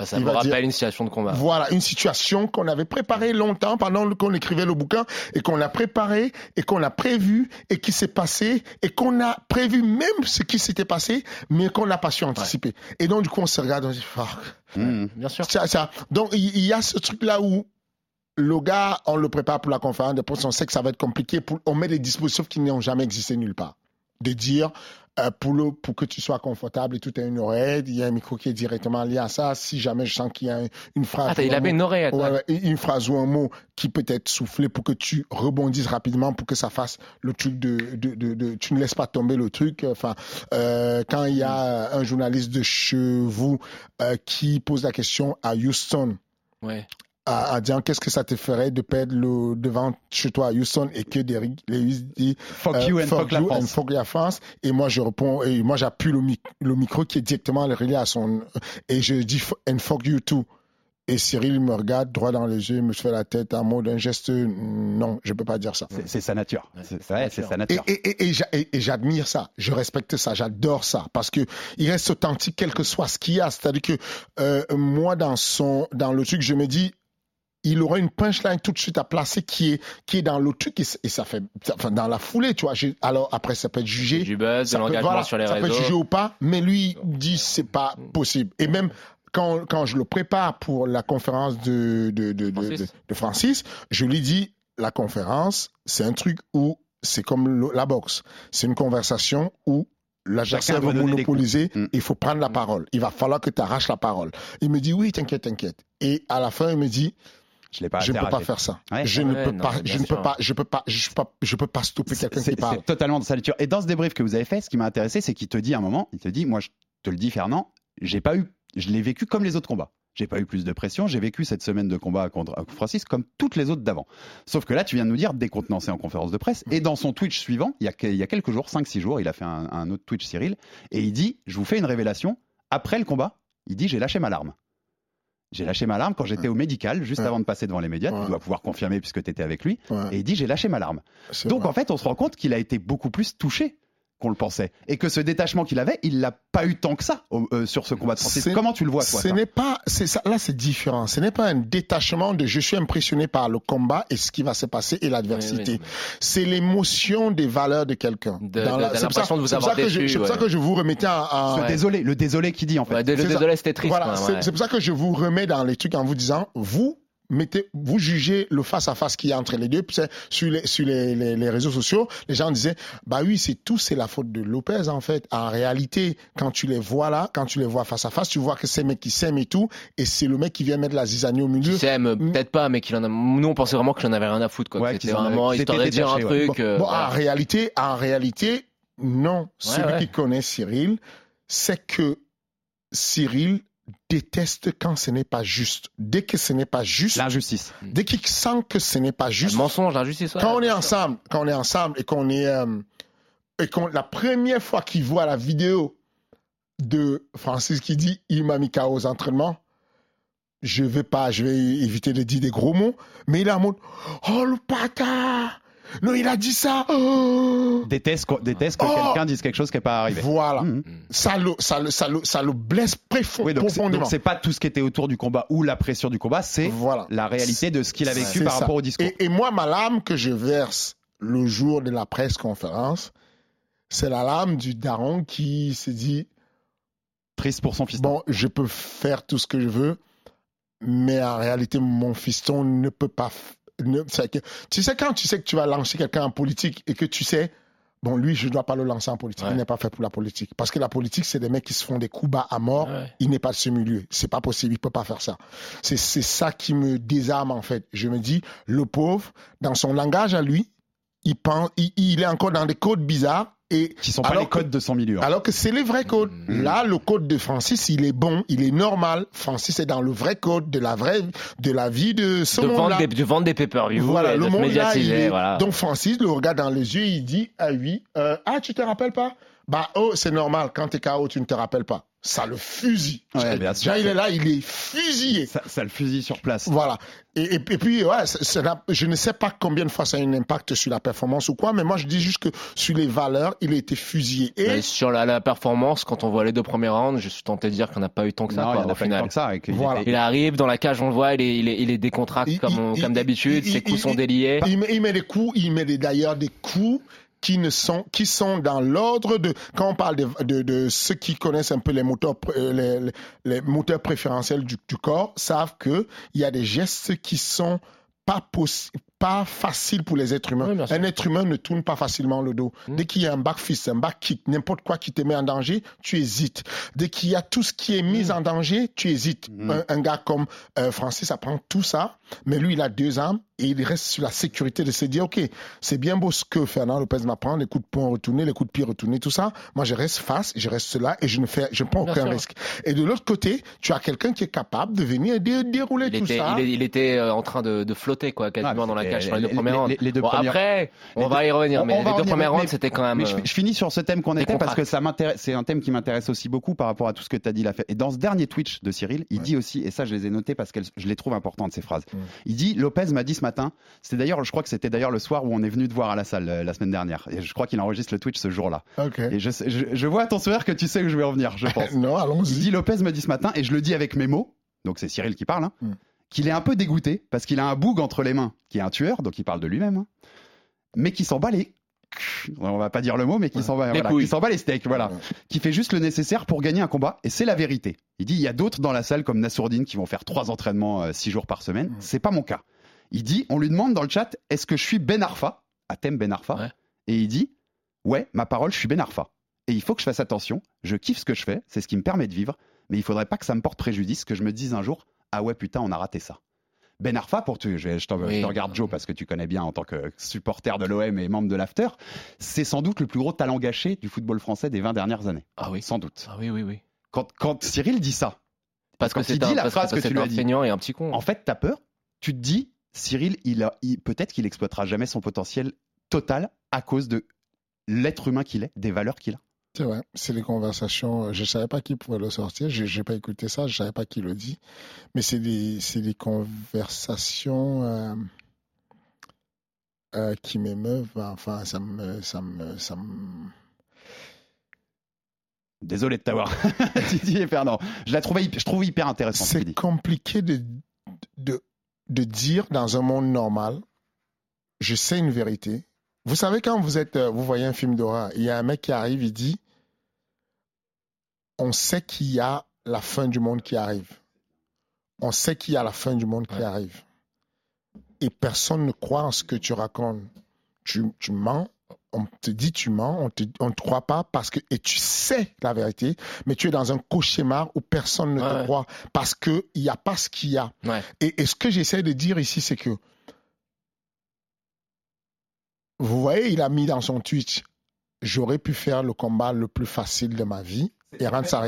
Bah, ça Il me va rappelle dire- une situation de combat. Voilà, une situation qu'on avait préparée longtemps pendant qu'on écrivait le bouquin et qu'on a préparé et qu'on a prévu et qui s'est passé et qu'on a prévu même ce qui s'était passé mais qu'on n'a pas su anticiper. Et donc, du coup, on se regarde, on se dit, fuck. Mmh. Bien sûr. Ça, ça. Donc, il il y, a ce truc-là où le gars, on le prépare pour la conférence de presse, on sait que ça va être compliqué, pour, on met des dispositifs qui n'ont jamais existé nulle part. De dire, euh, pour, le, pour que tu sois confortable et tout est une oreille, il y a un micro qui est directement lié à ça. Si jamais je sens qu'il y a une phrase. Ah, il un avait mot- une ouais, phrase ou un mot qui peut être soufflé pour que tu rebondisses rapidement, pour que ça fasse le truc de, de, de, de- tu ne laisses pas tomber le truc. Enfin, euh, quand il y a un journaliste de chez vous euh, qui pose la question à Houston, Ouais. À, à dire qu'est-ce que ça te ferait de perdre le devant chez toi à Houston et que Derrick Lewis dit Fuck euh, you and fuck la you and France. fuck la France et moi je réponds et moi j'appuie le, mic- le micro qui est directement relié à son et je dis and fuck you too et Cyril me regarde droit dans les yeux me fait la tête en mode un geste non je peux pas dire ça C'est- sa nature. C'est sa c'est nature. sa et, nature. et, et, et j'a- et- et j'admire ça, je respecte ça, j'adore ça, parce que il reste authentique quel que soit ce qu'il y a. C'est-à-dire que euh, moi, dans son, dans le truc, je me dis, il aura une punchline tout de suite à placer qui est, qui est dans le truc et, ça fait, ça- enfin, dans la foulée, tu vois. Alors après, ça peut être jugé, Du buzz, de ça peut, l'engagement voilà, sur les ça peut être jugé ou pas, mais lui dit c'est pas possible. Et même quand, quand je le prépare pour la conférence de, de, de, de, Francis. de- de Francis, je lui dis la conférence, c'est un truc où c'est comme le- la boxe. C'est une conversation où l'adversaire des monopoliser. Mm. il faut prendre la parole. Il va falloir que tu arraches la parole. Il me dit oui, t'inquiète, t'inquiète. Et à la fin, il me dit Je l'ai pas je ne peux pas faire ça. Ouais. je Ouais, ne peux non, pas, je ne peux pas, je peux pas, je peux pas, je peux pas stopper quelqu'un C'est qui parle. c'est totalement dans sa nature. Et dans ce débrief que vous avez fait, ce qui m'a intéressé, c'est qu'il te dit à un moment, il te dit, moi, je te le dis, Fernand, j'ai pas eu, je l'ai vécu comme les autres combats. J'ai pas eu plus de pression. J'ai vécu cette semaine de combat contre contre Francis comme toutes les autres d'avant. Sauf que là, tu viens de nous dire décontenancé en conférence de presse. Et dans son Twitch suivant, il y a, que- il y a quelques jours, 5-6 jours, il a fait un, un autre Twitch Cyril. Et il dit Je vous fais une révélation. Après le combat, il dit J'ai lâché ma larme. J'ai lâché ma larme quand j'étais au médical, juste Ouais. avant de passer devant les médias. Ouais. Tu dois pouvoir confirmer puisque tu étais avec lui. Et il dit J'ai lâché ma larme. Donc vrai. en fait, on se rend compte qu'il a été beaucoup plus touché qu'on le pensait. Et que ce détachement qu'il avait, il l'a pas eu tant que ça euh, sur ce combat de. C'est- Comment tu le vois, toi Ce ça n'est pas, c'est ça, là c'est différent. Ce n'est pas un détachement de je suis impressionné par le combat et ce qui va se passer et l'adversité. Oui, oui, C'est l'émotion des valeurs de quelqu'un. C'est pour ça- l'impression de vous c'est pour avoir ça que je- déçu, C'est pour ça ouais. que je vous remettais en, en- Ce Ouais. désolé, le désolé qui dit en fait. Ouais, le désolé, c'était triste. Voilà, c'est pour ça que je vous remets dans les trucs en vous disant, vous mettez, vous jugez le face à face qu'il y a entre les deux. Sur les sur les, les, les réseaux sociaux, les gens disaient, bah oui, c'est tout, c'est la faute de Lopez en fait. En réalité, quand tu les vois là, quand tu les vois face à face, tu vois que c'est un mec qui s'aime et tout, et c'est le mec qui vient mettre la zizanie au milieu. Qui s'aime, peut-être pas, mais qu'il en a. Nous, on pensait vraiment qu'il en avait rien à foutre, quoi. Ouais, C'était vraiment histoire de dire un truc. Bon, euh, bon, voilà. en réalité, en réalité, non. Celui ouais. qui connaît Cyril, c'est que Cyril déteste quand ce n'est pas juste. Dès que ce n'est pas juste, L'injustice. dès qu'il sent que ce n'est pas Le juste, mensonge, l'injustice. ouais. quand on est ensemble, quand on est ensemble et qu'on est, euh, et quand la première fois qu'il voit la vidéo de Francis qui dit il m'a mis KO aux entraînements, je vais pas, je vais éviter de dire des gros mots, mais il est en mode oh le bâtard non, il a dit ça. Oh. Déteste, qu'on- déteste que Oh. quelqu'un dise quelque chose qui n'est pas arrivé. Voilà. Mhm. Ça, le, ça, le, ça, le, ça le blesse Oui, donc c'est- profondément. donc c'est pas tout ce qui était autour du combat ou la pression du combat, c'est Voilà. la réalité de ce qu'il a vécu par ça. rapport au discours. Et, et moi, ma larme que je verse le jour de la presse conférence, c'est la larme du daron qui se dit Triste pour son fils. Bon, je peux faire tout ce que je veux, mais en réalité, mon fiston ne peut pas. Ne- tu sais, quand tu sais que tu vas lancer quelqu'un en politique et que tu sais, bon, lui, je ne dois pas le lancer en politique. Ouais. Il n'est pas fait pour la politique. Parce que la politique, c'est des mecs qui se font des coups bas à mort. Ouais. Il n'est pas de ce milieu. C'est pas possible. Il peut pas faire ça. C'est c'est ça qui me désarme, en fait. Je me dis, le pauvre, dans son langage à lui, il, pense, il, il est encore dans des codes bizarres. Et Qui sont pas alors les que- codes de son milieu. hein. alors que c'est les vrais codes. Mm. Là, le code de Francis, il est bon, il est normal. Francis est dans le vrai code de la vraie, de la vie de ce de vendre monde-là. des, de vendre des pay-per-view, Voilà, et le monde là, il est... voilà. Donc Francis le regarde dans les yeux, il dit ah oui, euh, ah tu te rappelles pas? Bah oh c'est normal, quand t'es KO tu ne te rappelles pas. Ça le fusille. Ouais. Déjà, il est là, il est fusillé. Ça, ça le fusille sur place. Voilà. Et, et- et puis, ouais, la- je ne sais pas combien de fois ça a un impact sur la performance ou quoi, mais moi, je dis juste que sur les valeurs, il a été fusillé. Et Mais sur la, la performance, quand on voit les deux premiers rounds, je suis tenté de dire qu'on n'a pas eu tant que ça, Non, quoi, il a au eu final. tant que ça. et qu'il Voilà. était- Il arrive dans la cage, on le voit, il est, il est, il est décontracté comme, d'habitude, ses coups il- sont déliés. Il, met- il met des coups, il met des- d'ailleurs des coups qui ne sont qui sont dans l'ordre de quand on parle de, ceux qui connaissent un peu les moteurs euh, les, moteurs préférentiels du, du corps savent que il y a des gestes qui sont pas possi- pas faciles pour les êtres humains. Oui, un être humain ne tourne pas facilement le dos. Mm. Dès qu'il y a un back fist, un back kick, n'importe quoi qui te met en danger, tu hésites. Dès qu'il y a tout ce qui est mis en danger, tu hésites. Mm. Un, un gars comme euh, Francis apprend tout ça, mais lui il a deux armes et il reste sur la sécurité de se dire ok, c'est bien beau ce que Fernand Lopez m'apprend, les coups de poing retournés, les coups de pied retournés, tout ça. Moi je reste face, je reste là et je ne fais, je prends Bien aucun sûr. risque. Et de l'autre côté, tu as quelqu'un qui est capable de venir dé- dérouler Il tout était, ça. il, il était euh, en train de, de flotter, quoi, quasiment Ah, dans la les deux les- rounds. les- deux Bon, premières- après, on va y revenir, mais les deux mais- rounds, c'était quand même. Mais je, je finis sur ce thème qu'on était parce que ça m'intéresse. C'est un thème qui m'intéresse aussi beaucoup par rapport à tout ce que tu as dit. Là. Et dans ce dernier Twitch de Cyril, il dit aussi, et ça je les ai notés parce que je les trouve importantes ces phrases. Il dit Lopez m'a dit ce matin. C'était d'ailleurs, je crois que c'était d'ailleurs le soir où on est venu te voir à la salle euh, la semaine dernière. Et je crois qu'il enregistre le Twitch ce jour-là. Ok. Et je, sais- je, je vois à ton sourire que tu sais où je vais en venir, je pense. non, Il allons-y. dit Lopez me dit ce matin, et je le dis avec mes mots, donc c'est Cyril qui parle, hein, Mm. Qu'il est un peu dégoûté parce qu'il a un boug entre les mains, qui est un tueur, donc il parle de lui-même, hein, mais qui s'en bat les. On va pas dire le mot, mais qui s'en bat, Les voilà, couilles. qui s'en bat les steaks, voilà, qui fait juste le nécessaire pour gagner un combat, et c'est la vérité. Il dit il y a d'autres dans la salle comme Nassourdine qui vont faire trois entraînements euh, six jours par semaine, c'est pas mon cas. Il dit on lui demande dans le chat est-ce que je suis Ben Arfa, à thème Ben Arfa, Ouais. et il dit ouais ma parole je suis Ben Arfa. Et il faut que je fasse attention, je kiffe ce que je fais, c'est ce qui me permet de vivre, mais il faudrait pas que ça me porte préjudice, que je me dise un jour, ah ouais putain, on a raté ça. Ben Arfa, pour te, je, je t'en- Oui. je te regarde Joe parce que tu connais bien en tant que supporter de l'OM et membre de l'After, c'est sans doute le plus gros talent gâché du football français des 20 dernières années. Ah oui. Sans doute. Ah oui, oui, oui. Quand, quand Cyril dit ça, Parce quand que c'est un, la parce phrase que c'est tu lui as dit, et un petit con. en fait, t'as peur, tu te dis, Cyril, il a, il- peut-être qu'il exploitera jamais son potentiel total à cause de l'être humain qu'il est, des valeurs qu'il a. C'est vrai, c'est des conversations. euh, Je savais pas qui pouvait le sortir. Je n'ai pas écouté ça. Je savais pas qui le dit. Mais c'est des, des conversations euh, euh, qui m'émeuvent. Enfin, ça me, ça me, ça me. Désolé de t'avoir Didier Fernand. Je la trouvais, je trouve hyper intéressant ce qu'il C'est compliqué de, de, de dire dans un monde normal, je sais une vérité. Vous savez, quand vous êtes, euh, vous voyez un film d'horreur, il y a un mec qui arrive, il dit, on sait qu'il y a la fin du monde qui arrive. On sait qu'il y a la fin du monde qui arrive. Et personne ne croit en ce que tu racontes. Tu, tu mens, on te dit tu mens, on te, on te croit pas parce que, et tu sais la vérité, mais tu es dans un cauchemar où personne ne te croit parce qu'il n'y a pas ce qu'il y a. Ouais. Et, et ce que j'essaie de dire ici, c'est que vous voyez, il a mis dans son tweet j'aurais pu faire le combat le plus facile de ma vie et rendre ça.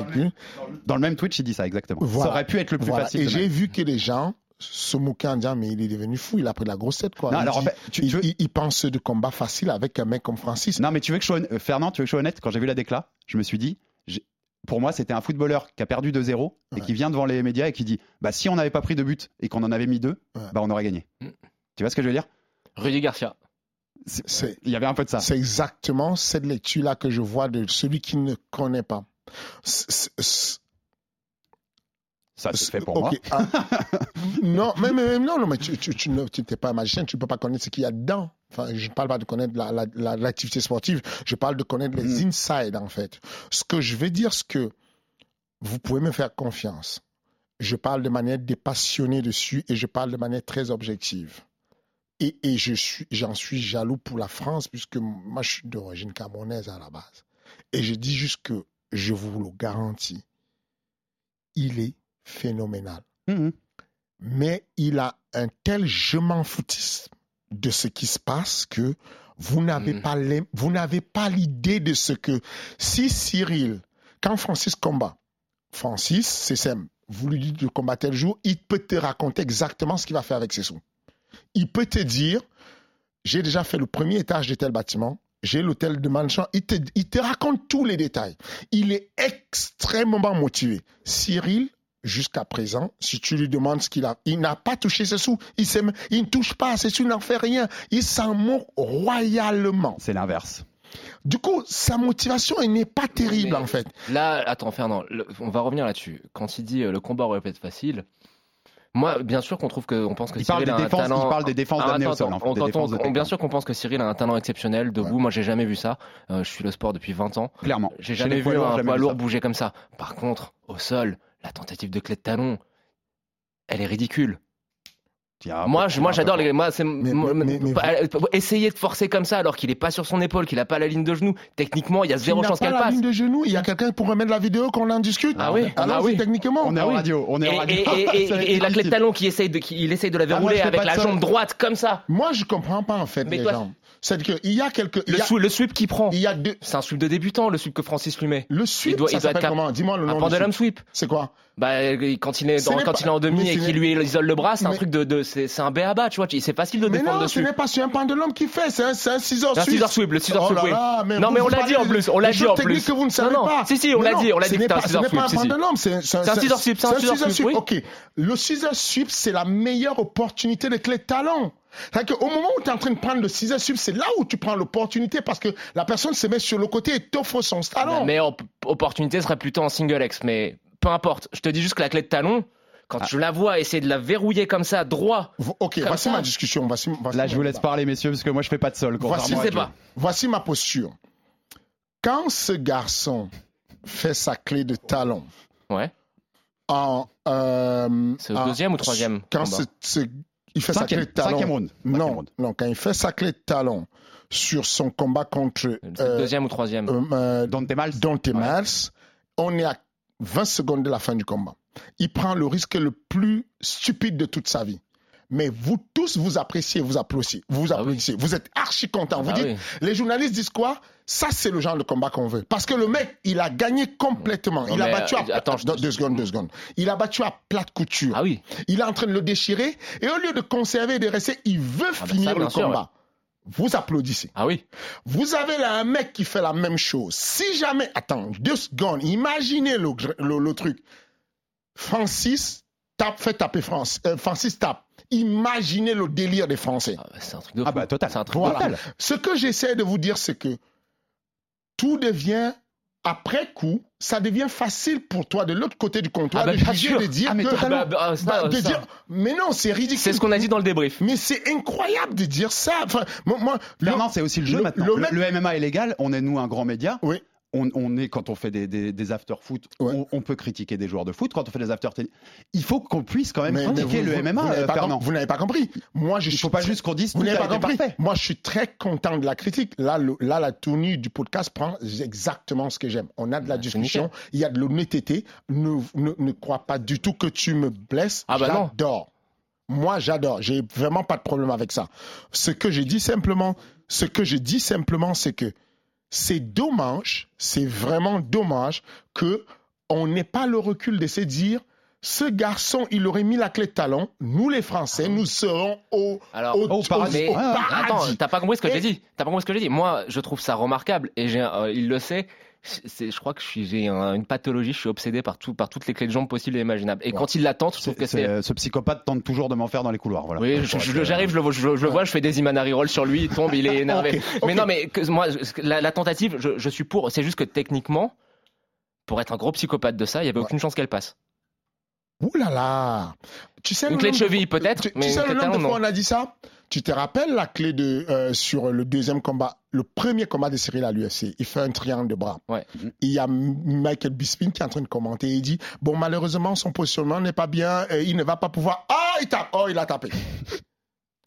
Dans le même Twitch, il dit ça exactement. Voilà. Ça aurait pu être le plus Voilà. facile. Et j'ai vu que les gens se moquer en disant mais il est devenu fou, il a pris la grosse tête quoi. Non, il, alors, en dit- fait, tu- il- tu veux- il- il pense de combat facile avec un mec comme Francis. Non, mais tu veux que je sois euh, Fernand, tu veux que je sois honnête? Quand j'ai vu la décla, je me suis dit, pour moi, c'était un footballeur qui a perdu 2-0 et Ouais. qui vient devant les médias et qui dit, bah si on n'avait pas pris de but et qu'on en avait mis deux, Ouais. bah on aurait gagné. Mm. Tu vois ce que je veux dire? Rudy Garcia. Il y avait un peu de ça. C'est exactement cette lecture-là que je vois de celui qui ne connaît pas. Ça c'est fait pour Ok, moi. ah, non, mais, non, non, mais tu tu tu ne- tu n'es pas un magicien, tu ne peux pas connaître ce qu'il y a dedans. Enfin, je ne parle pas de connaître la- la- la- l'activité sportive, je parle de connaître les Mm. insides, en fait. Ce que je vais dire, c'est que vous pouvez me faire confiance. Je parle de manière dépassionnée dessus et je parle de manière très objective. Et, et je suis, j'en suis jaloux pour la France, puisque moi, je suis d'origine camerounaise à la base. Et je dis juste que je vous le garantis, il est phénoménal Mhm. mais il a un tel je m'en foutisme de ce qui se passe que vous n'avez Mhm. pas l'im- vous n'avez pas l'idée de ce que si Cyril quand Francis combat Francis c'est simple vous lui dites de combattre tel jour il peut te raconter exactement ce qu'il va faire avec ses sous il peut te dire j'ai déjà fait le premier étage de tel bâtiment j'ai l'hôtel de Manchamp. Il te, il te raconte tous les détails. Il est extrêmement motivé. Cyril, jusqu'à présent, si tu lui demandes ce qu'il a, il n'a pas touché ses sous. Il, il ne touche pas ses sous, il n'en fait rien. Il s'en moque royalement. C'est l'inverse. Du coup, sa motivation, elle n'est pas terrible, Mais- en fait. Là, attends, Fernand, le- on va revenir là-dessus. Quand il dit euh, le combat aurait pu être facile, moi, bien sûr qu'on trouve que, on pense que Il parle Cyril des a un talent. il parle des défenses Ah, attends, sol. en des on- défenses de on- bien sûr qu'on pense que Cyril a un talent exceptionnel debout. Moi, j'ai jamais vu ça. Euh, je suis le sport depuis 20 ans. Clairement. J'ai jamais vu poids un poids lourd bouger comme ça. Par contre, au sol, la tentative de clé de talon, elle est ridicule. Tiens, moi, je, moi, j'adore les. Moi, c'est Mais- moi, mais- mais- pas- essayer de forcer comme ça alors qu'il est pas sur son épaule, qu'il a pas la ligne de genou. Techniquement, il y a zéro il n'a chance pas qu'elle la passe. ligne de genou. Il y a quelqu'un pour remettre la vidéo qu'on en discute. Ah oui, Alors, ah oui. techniquement. On est Ah en oui. radio. On est en Et, radio. et- et- et- et la clé de difficile. talon qui essaye de, qui, il essaye de la Ah, moi, verrouiller avec la jambe droite comme ça. Moi, je comprends pas, en fait, Mais les toi- gens. C'est-à-dire qu'il y a quelques. Le, a, sweep, le sweep qu'il prend, il y a deux. c'est un sweep de débutant, le sweep que Francis lui met. Le sweep, Il doit- ça il doit être comment? Dis-moi le Un nom du pendulum sweep. C'est quoi? Bah, quand il est, dans- n'est quand pas- il est en demi mais et qu'il lui isole le bras, c'est un Mais- truc de, de c'est un béaba, tu vois. C'est facile de Mais défendre non, dessus. ce n'est pas sur un pendulum qui fait, c'est un, c'est un scissor Un sweep. scissor sweep, le scissor Oh sweep, oui. mais Non, mais on l'a dit en plus, on l'a dit en plus. que vous ne savez Non, non, pas. si, si, on Mais l'a non, dit, on l'a dit un Ce n'est pas un pendulum, c'est un scissor sweep, c'est un scissor sweep. Ok, le scissor sweep, c'est la meilleure opportunité de clé de talon. C'est-à-dire qu'au moment où tu es en train de prendre le scissor sweep, c'est là où tu prends l'opportunité parce que la personne se met sur le côté et t'offre son talon. La meilleure op- opportunité serait plutôt en single X, mais peu importe. Je te dis juste que la clé de talon, quand Ah. je la vois essayer de la verrouiller comme ça, droit, Ok, voici ça. ma discussion. Voici, voici Là, je vous laisse débat. parler, messieurs, parce que moi, je fais pas de sol. Voici, je sais pas. voici ma posture. Quand ce garçon fait sa clé de talon Ouais. en. euh, C'est au en- deuxième ou troisième Quand ce- il fait sa Cinquième- clé de talon. cinquième round. Cinquième Non, round. non, quand il fait sa clé de talon sur son combat contre euh, deuxième ou troisième. euh, euh, Dante Miles. Dante Ouais. Miles, on est à 20 secondes de la fin du combat. Il prend le risque le plus stupide de toute sa vie. Mais vous tous, vous appréciez, vous applaudissez, vous Ah oui. applaudissez, vous êtes archi contents. Vous Ah dites, oui. les journalistes disent quoi? Ça, c'est le genre de combat qu'on veut. Parce que le mec, il a gagné complètement. Non, il a battu à euh, attends, je- deux, secondes, deux secondes. Il a battu à plate couture. Ah oui. Il est en train de le déchirer et au lieu de conserver et de rester, il veut bah finir ça, le sûr, combat. Vous applaudissez. Ah oui. Vous avez là un mec qui fait la même chose. Si jamais, attends, deux secondes, imaginez le, le- le truc. Francis tape, fait taper France, euh, Francis tape. Imaginez le délire des Français. Ah bah, c'est un truc de fou. Ah bah, total. Un truc Voilà. Ce que j'essaie de vous dire, c'est que tout devient après coup, ça devient facile pour toi de l'autre côté du comptoir Ah bah, de juger, dire Ah, mais que. Ah bah, bah, ça, bah, de ça. dire, mais non, c'est ridicule. C'est ce qu'on a dit dans le débrief. Mais c'est incroyable de dire ça. Enfin, moi, moi, le- Fernand, c'est aussi le jeu le- maintenant. le le MMA est légal. On est, nous, un grand média. Oui. On, on est, quand on fait des, des, des after-foot, Ouais. on, on peut critiquer des joueurs de foot. Quand on fait des after-tennis, il faut qu'on puisse quand même Mais- mais critiquer vous- le vous- MMA, vous n'avez pas Fernand. com- Vous n'avez pas compris. Moi, je Il suis faut pas très- juste qu'on dise Vous n'avez pas compris. parfait. Moi, je suis très content de la critique. Là, le- là, la tournure du podcast prend exactement ce que j'aime. On a de la discussion, il y a de l'honnêteté. Ne, ne, ne crois pas du tout que tu me blesses. Ah bah non. j'adore. Moi, j'adore. J'ai vraiment pas de problème avec ça. Ce que j'ai dit simplement, ce que je dis simplement, c'est que c'est dommage, c'est vraiment dommage que on n'ait pas le recul de se dire Ce garçon, il aurait mis la clé de talon. Nous, les Français, nous serons au, Alors, au, au paradis. au attends, t'as pas compris ce que j'ai dit. T'as pas compris ce que j'ai dit. Moi, je trouve ça remarquable et euh, il le sait. C'est, je crois que j'ai un- une pathologie. Je suis obsédé par tout, par toutes les clés de jambes possibles et imaginables. Et quand il la tente, je trouve que c'est. Ce psychopathe tente toujours de m'en faire dans les couloirs. Voilà. Oui, je- j'arrive, je le vois, je, le- je le vois, je fais des Imanari roll sur lui, il tombe, il est énervé. Mais non, mais que- moi, la, la tentative, je, suis pour. C'est juste que techniquement, pour être un gros psychopathe de ça, il y avait aucune chance qu'elle passe. Ouh là là Tu sais Une le clé de cheville, peut-être, Tu, tu mais sais une le nombre de fois on a dit ça? Tu te rappelles la clé de euh, sur le deuxième combat, le premier combat de Cyril à l'UFC Il fait un triangle de bras. Ouais. Il y a Michael Bisping qui est en train de commenter. Il dit bon malheureusement son positionnement n'est pas bien. euh, il ne va pas pouvoir. Ah il tape. Oh il a tapé.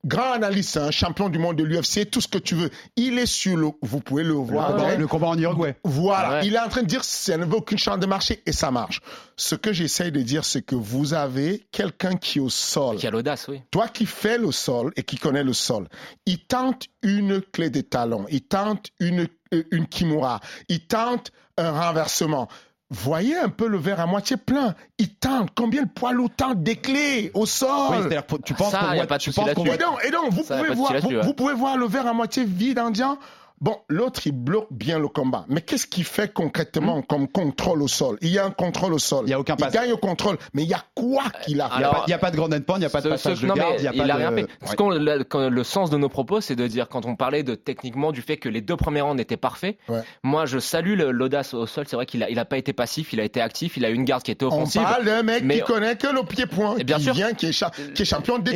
Grand analyste, un champion du monde de l'UFC, tout ce que tu veux. Il est sur le. Vous pouvez le Le, voir. combat, le combat en Uruguay. Voilà, Ouais. il est en train de dire ça ne veut aucune chance de marcher et ça marche. Ce que j'essaie de dire, c'est que vous avez quelqu'un qui est au sol. Qui a l'audace, oui. Toi qui fais le sol et qui connais le sol, il tente une clé de talon, il tente une, euh, une kimura, il tente un renversement. Voyez un peu le verre à moitié plein. Il tente. Combien le poids lourd tente des clés au sol? Oui, c'est-à-dire, tu penses qu'on voit, et donc, et donc, vous, Ça, pouvez voir, vous, vous pouvez voir le verre à moitié vide en disant Bon, l'autre, il bloque bien le combat. Mais qu'est-ce qu'il fait concrètement comme contrôle au sol? Il y a un contrôle au sol. Il y a aucun Il gagne au contrôle. Mais il y a quoi qu'il a Il n'y a, pas- de grand endpoint, il n'y a pas de Ce- passage ce- de garde, il n'y a il pas a de... rien fait. Ce Ouais. qu'on- le, quand- le sens de nos propos, c'est de dire, quand on parlait de techniquement du fait que les deux premiers rounds étaient parfaits, Ouais. moi je salue le- l'audace au sol. C'est vrai qu'il a, il a pas été passif, il a été actif, il a eu une garde qui était On offensive. parle d'un mec mais- qui connaît que le pied-point, Et bien qui sûr. vient, qui est, cha- qui est champion Et de-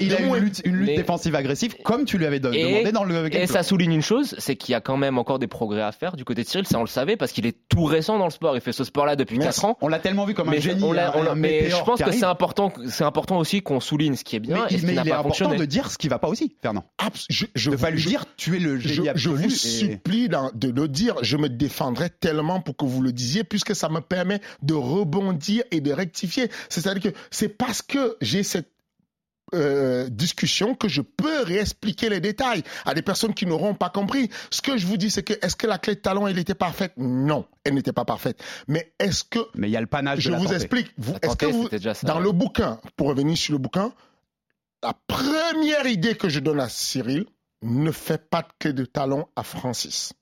il, a, une lutte, une lutte Mais- défensive agressive, comme tu lui avais demandé dans le Et ça souligne une chose, c'est qu'il y a quand même encore des progrès à faire du côté de Cyril. Ça, on le savait parce qu'il est tout récent dans le sport. Il fait ce sport-là depuis Mais 4 ans. On l'a tellement vu comme un Mais, génie, on l'a- un- on l'a- un mais je pense que c'est important, c'est important aussi qu'on souligne ce qui est bien Mais, et ce qui n'a pas important fonctionné. de dire ce qui va pas aussi, Fernand. Abs- je, je De pas lui je- dire tu es le je, génie je absolu. vous et- supplie de le dire. Je me défendrai tellement pour que vous le disiez, puisque ça me permet de rebondir et de rectifier. C'est-à-dire que c'est parce que j'ai cette euh, discussion que je peux réexpliquer les détails à des personnes qui n'auront pas compris. Ce que je vous dis, c'est que est-ce que la clé de talon, elle était parfaite? Non, elle n'était pas parfaite. Mais est-ce que Mais il y a le panache je de la vous explique. Vous, est-ce que vous, c'était déjà ça, dans ouais. le bouquin, pour revenir sur le bouquin, la première idée que je donne à Cyril, ne fais pas de clé de talon à Francis.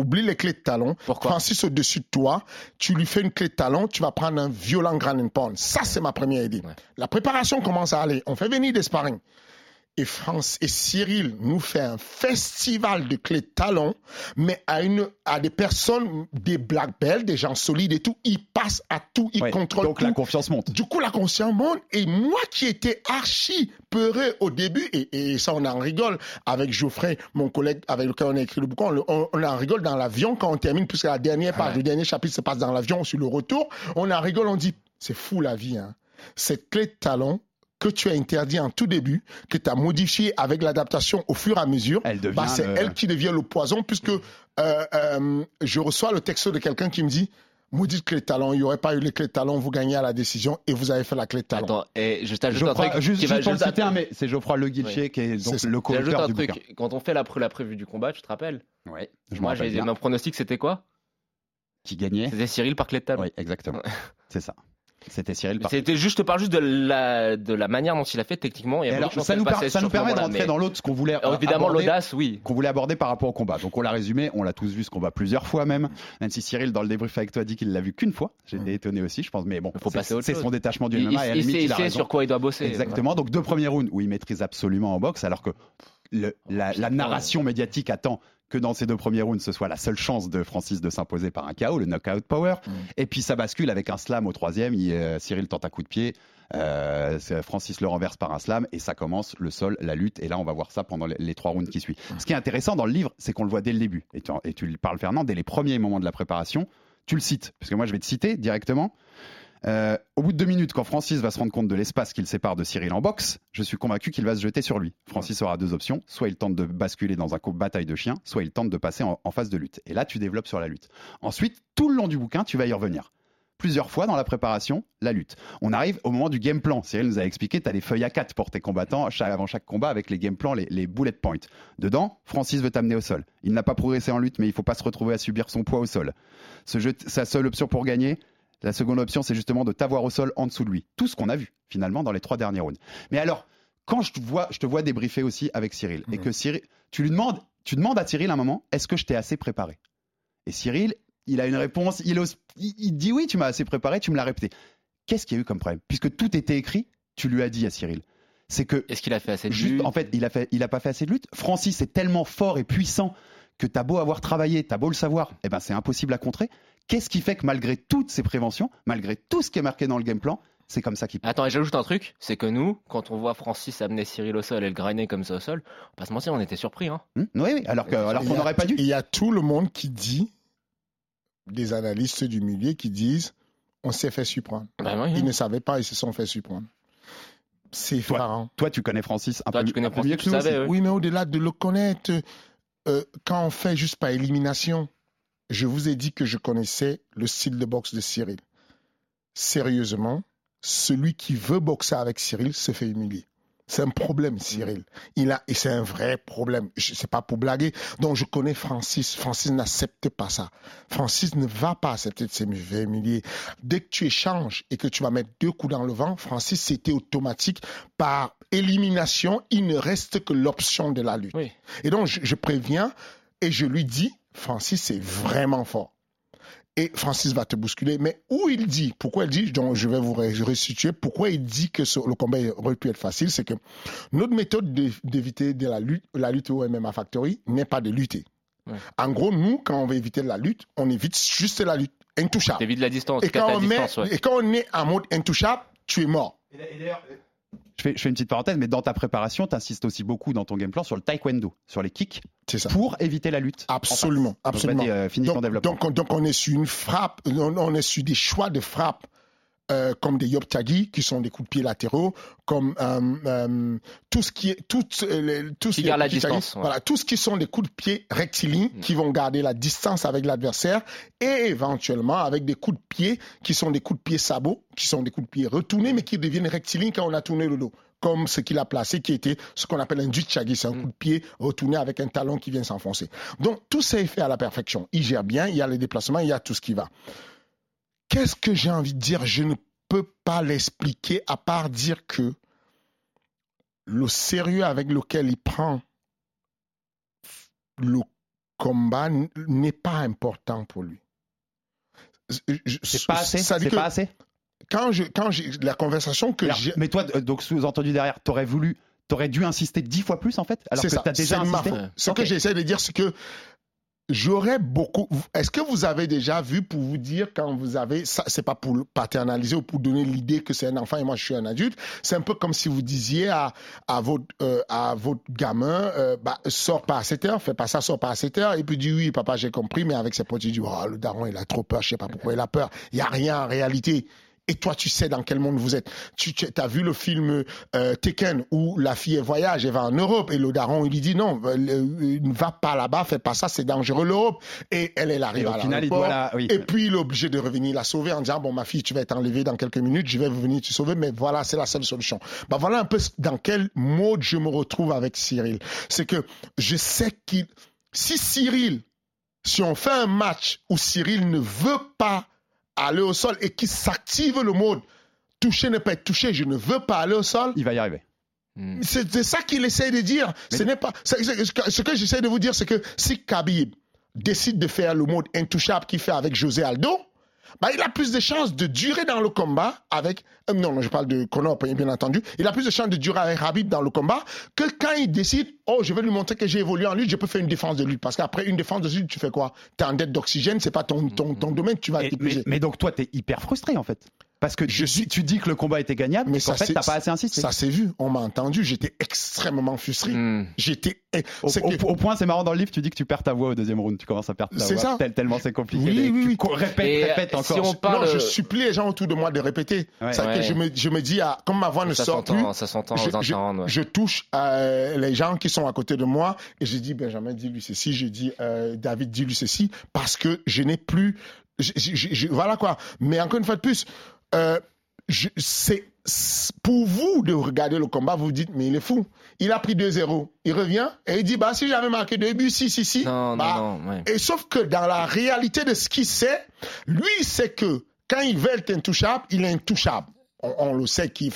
Oublie les clés de talon. Pourquoi? Francis au-dessus de toi, tu lui fais une clé de talon, tu vas prendre un violent grand and pound. Ça, c'est ma première idée. Ouais. La préparation commence à aller. On fait venir des sparring. Et, France, et Cyril nous fait un festival de clés de talon, mais à, une, à des personnes, des black belts, des gens solides et tout, ils passent à tout, ils Ouais, contrôlent Donc tout. la confiance monte. Du coup, la conscience monte. Et moi qui étais archi peureux au début, et, et ça, on en rigole avec Geoffrey, mon collègue avec lequel on a écrit le bouquin, on, on- on en rigole dans l'avion quand on termine, puisque la dernière page, Ouais. le dernier chapitre se passe dans l'avion sur le retour. On en rigole, on dit, c'est fou la vie. Hein. Cette clé de talon que tu as interdit en tout début, que tu as modifié avec l'adaptation au fur et à mesure, Elle devient bah, c'est le- elle qui devient le poison, puisque euh, euh, je reçois le texto de quelqu'un qui me dit, maudite clé de talon, il n'y aurait pas eu les clés de talon, vous gagnez à la décision et vous avez fait la clé de talon. Attends, et je t'ajoute un truc juste, qui va citer, un, mais c'est Geoffroy Le Guilcher qui est donc le J'ajoute co-auteur un du truc. bouquin. Quand on fait la, pré- la prévue du combat, tu te rappelles? Me Moi, rappelle j'ai mon pronostic, c'était quoi? Qui gagnait C'était Cyril par clé de talon. Oui, exactement. C'est ça. C'était Cyril C'était juste, je te parle juste de la, de la manière dont il a fait techniquement. A Et alors, ça nous, ça permet de rentrer mais- dans l'autre, ce qu'on voulait Alors, évidemment, aborder, l'audace, oui. qu'on voulait aborder par rapport au combat. Donc on l'a résumé, on l'a tous vu ce combat plusieurs fois même. Même si Cyril dans le débrief avec toi dit qu'il l'a vu qu'une fois, j'étais étonné aussi, je pense. Mais bon, c'est- son détachement du MMA il- et sait, il a sur quoi il doit bosser. Exactement. Donc deux premiers rounds où il maîtrise absolument en boxe, alors que le- la, la narration médiatique attend que dans ces deux premiers rounds, ce soit la seule chance de Francis de s'imposer par un KO, le knockout power. Et puis ça bascule avec un slam au troisième. Il, euh, Cyril tente un coup de pied. euh, Francis le renverse par un slam et ça commence le sol, la lutte. Et là, on va voir ça pendant les, les trois rounds qui suivent. Ce qui est intéressant dans le livre, c'est qu'on le voit dès le début. Et tu, et tu le parles, Fernand, dès les premiers moments de la préparation, tu le cites. Parce que moi, je vais te citer directement. Euh, au bout de deux minutes, quand Francis va se rendre compte de l'espace qu'il sépare de Cyril en boxe, je suis convaincu qu'il va se jeter sur lui. Francis aura deux options. Soit il tente de basculer dans un coup bataille de chiens, soit il tente de passer en, phase de lutte. Et là, tu développes sur la lutte. Ensuite, tout le long du bouquin, tu vas y revenir. Plusieurs fois dans la préparation, la lutte. On arrive au moment du game plan. Cyril nous a expliqué, tu as les feuilles à 4 pour tes combattants avant chaque combat avec les game plans, les, bullet points. Dedans, Francis veut t'amener au sol. Il n'a pas progressé en lutte, mais il faut pas se retrouver à subir son poids au sol. Sa seule option pour gagner, La seconde option, c'est justement de t'avoir au sol en dessous de lui. Tout ce qu'on a vu, finalement, dans les trois derniers rounds. Mais alors, quand je te vois, je te vois débriefer aussi avec Cyril, et que Cyril, tu lui demandes, tu demandes à Cyril un moment, est-ce que je t'ai assez préparé? Et Cyril, il a une réponse, il, ose- il- il dit oui, tu m'as assez préparé, tu me l'as répété. Qu'est-ce qu'il y a eu comme problème? Puisque tout était écrit, tu lui as dit à Cyril. C'est que Est-ce qu'il a fait assez de Juste, lutte? en fait, il a fait, il a pas fait assez de lutte. Francis est tellement fort et puissant que t'as beau avoir travaillé, t'as beau le savoir, eh ben c'est impossible à contrer. Qu'est-ce qui fait que malgré toutes ces préventions, malgré tout ce qui est marqué dans le game plan, c'est comme ça qu'il Attends, et j'ajoute un truc, c'est que nous, quand on voit Francis amener Cyril au sol et le grainer comme ça au sol, on va pas se mentir, on était surpris. Hein. Hmm oui, oui, alors qu'on y a- n'aurait pas dû. Il y a tout le monde qui dit, des analystes du milieu qui disent, on s'est fait surprendre. Oui, Ils oui. ne savaient pas, ils se sont fait surprendre. C'est effarant. Toi, tu connais Francis un Toi, peu, tu connais un peu Francis, mieux que tu nous savais, aussi. oui. Oui, mais au-delà de le connaître, euh, quand on fait juste par élimination, je vous ai dit que je connaissais le style de boxe de Cyril. Sérieusement, celui qui veut boxer avec Cyril se fait humilier. C'est un problème, Cyril. Il a, et c'est un vrai problème. Je- C'est pas pour blaguer. Donc, je connais Francis. Francis n'accepte pas ça. Francis ne va pas accepter de se faire humilier. Dès que tu échanges et que tu vas mettre deux coups dans le vent, Francis, c'était automatique. Par élimination, il ne reste que l'option de la lutte. Oui. Et donc, je, je préviens et je lui dis, Francis, c'est vraiment fort. Et Francis va te bousculer. Mais où il dit, pourquoi il dit, donc je vais vous restituer, pourquoi il dit que ce- le combat aurait pu être facile, c'est que notre méthode d'é- d'éviter de la lutte, la lutte au MMA Factory n'est pas de lutter. Ouais. En gros, nous, quand on veut éviter la lutte, on évite juste la lutte, intouchable. T'évites la distance, Et quand, la on met- distance, ouais. et quand on est en mode intouchable, tu es mort. Je fais, je fais une petite parenthèse, mais dans ta préparation, tu insistes aussi beaucoup dans ton game plan sur le taekwondo, sur les kicks, pour éviter la lutte. Absolument, En face. Donc, absolument. vas-y, euh, donc, donc, on- donc on est sur une frappe, on, on est sur des choix de frappe euh, comme des yoptagi qui sont des coups de pied latéraux, comme euh, euh, tout ce qui est tout, les- tout ce Qui garde la distance, ouais. Voilà, tout ce qui sont des coups de pied rectilignes Mm. qui vont garder la distance avec l'adversaire et éventuellement avec des coups de pied qui sont des coups de pied sabots, qui sont des coups de pied retournés mais qui deviennent rectilignes quand on a tourné le dos. Comme ce qu'il a placé, qui était ce qu'on appelle un jutchagi, c'est un Mm. coup de pied retourné avec un talon qui vient s'enfoncer. Donc tout ça est fait à la perfection. Il gère bien, il y a les déplacements, il y a tout ce qui va. Qu'est-ce que j'ai envie de dire? Je ne peux pas l'expliquer à part dire que le sérieux avec lequel il prend le combat n'est pas important pour lui. C'est pas assez? C'est pas assez? Quand je, quand j'ai la conversation que j'ai, mais toi, donc sous-entendu derrière, t'aurais voulu, t'aurais dû insister dix fois plus en fait, alors c'est que t'as déjà c'est insisté? faute. Ce que j'essaie de dire, c'est que j'aurais beaucoup. Est-ce que vous avez déjà vu pour vous dire quand vous avez ça, c'est pas pour paternaliser ou pour donner l'idée que c'est un enfant et moi je suis un adulte. C'est un peu comme si vous disiez à, à votre euh, à votre gamin, euh, bah sors pas à 7 heures, fais pas ça, sors pas à 7 heures et puis dit oui papa j'ai compris, mais avec ses potes il dit oh le daron il a trop peur, je sais pas pourquoi il a peur. Il y a rien en réalité. Et toi, tu sais dans quel monde vous êtes. Tu, as vu le film euh, Tekken où la fille elle voyage, elle va en Europe et le daron il lui dit non, euh, le- ne va pas là-bas, fais pas ça, c'est dangereux l'Europe. Et elle, elle arrive Et au à final, il l'aéroport. doit la- oui. Et puis il est obligé de revenir la sauver en disant bon ma fille, tu vas être enlevée dans quelques minutes, je vais venir te sauver, mais voilà, c'est la seule solution. Bah voilà un peu dans quel mode je me retrouve avec Cyril. C'est que je sais qu'il, si Cyril, si on fait un match où Cyril ne veut pas aller au sol et qu'il s'active le mode toucher ne pas être touché, je ne veux pas aller au sol. Il va y arriver. Hmm. C'est ça qu'il essaie de dire. Ce n'est pas. c'est- c'est- ce que- ce que j'essaie de vous dire, c'est que si Khabib décide de faire le mode intouchable qu'il fait avec José Aldo, bah, il a plus de chances de durer dans le combat avec. euh, non, non, je parle de Conor, bien entendu. Il a plus de chances de durer avec Khabib dans le combat que quand il décide, oh, je vais lui montrer que j'ai évolué en lutte, je peux faire une défense de lutte. Parce qu'après une défense de lutte, tu fais quoi? T'es en dette d'oxygène, c'est pas ton, ton, ton domaine, tu vas Et- mais, mais donc toi, t'es hyper frustré en fait. Parce que Je tu, suis- tu dis que le combat était gagnable, mais Mais en ça, fait, t'as pas assez insisté. Ça s'est vu, on m'a entendu, j'étais extrêmement frustré. Hmm. J'étais. eh, Au, que- au point, c'est marrant dans le livre, tu dis que tu perds ta voix au deuxième round. Tu commences à perdre ta C'est voix. ça. tel- tellement c'est compliqué. Oui, oui, tu oui. co- répètes, Et, répètes euh, encore. si on parle- Non, je supplie les gens autour de moi de répéter. Ouais. C'est Ouais. que je me, je me dis, ah, comme ma voix ne Ça sort plus, s'entend, ça s'entend je, je- ouais. je touche euh, les gens qui sont à côté de moi et je dis Benjamin, dis-lui ceci, je dis euh, David, dis-lui ceci, parce que je n'ai plus. je- je- je- je- voilà quoi. Mais encore une fois de plus, euh, c'est c'est- pour vous de regarder le combat, vous vous dites, mais il est fou. Il a pris 2-0. Il revient et il dit, bah, si j'avais marqué deux buts, si, si, si. Non, bah, non, non, ouais. et sauf que dans la réalité de ce qu'il sait, lui, il sait que quand il veut être intouchable, il est intouchable. On, on le sait qu'il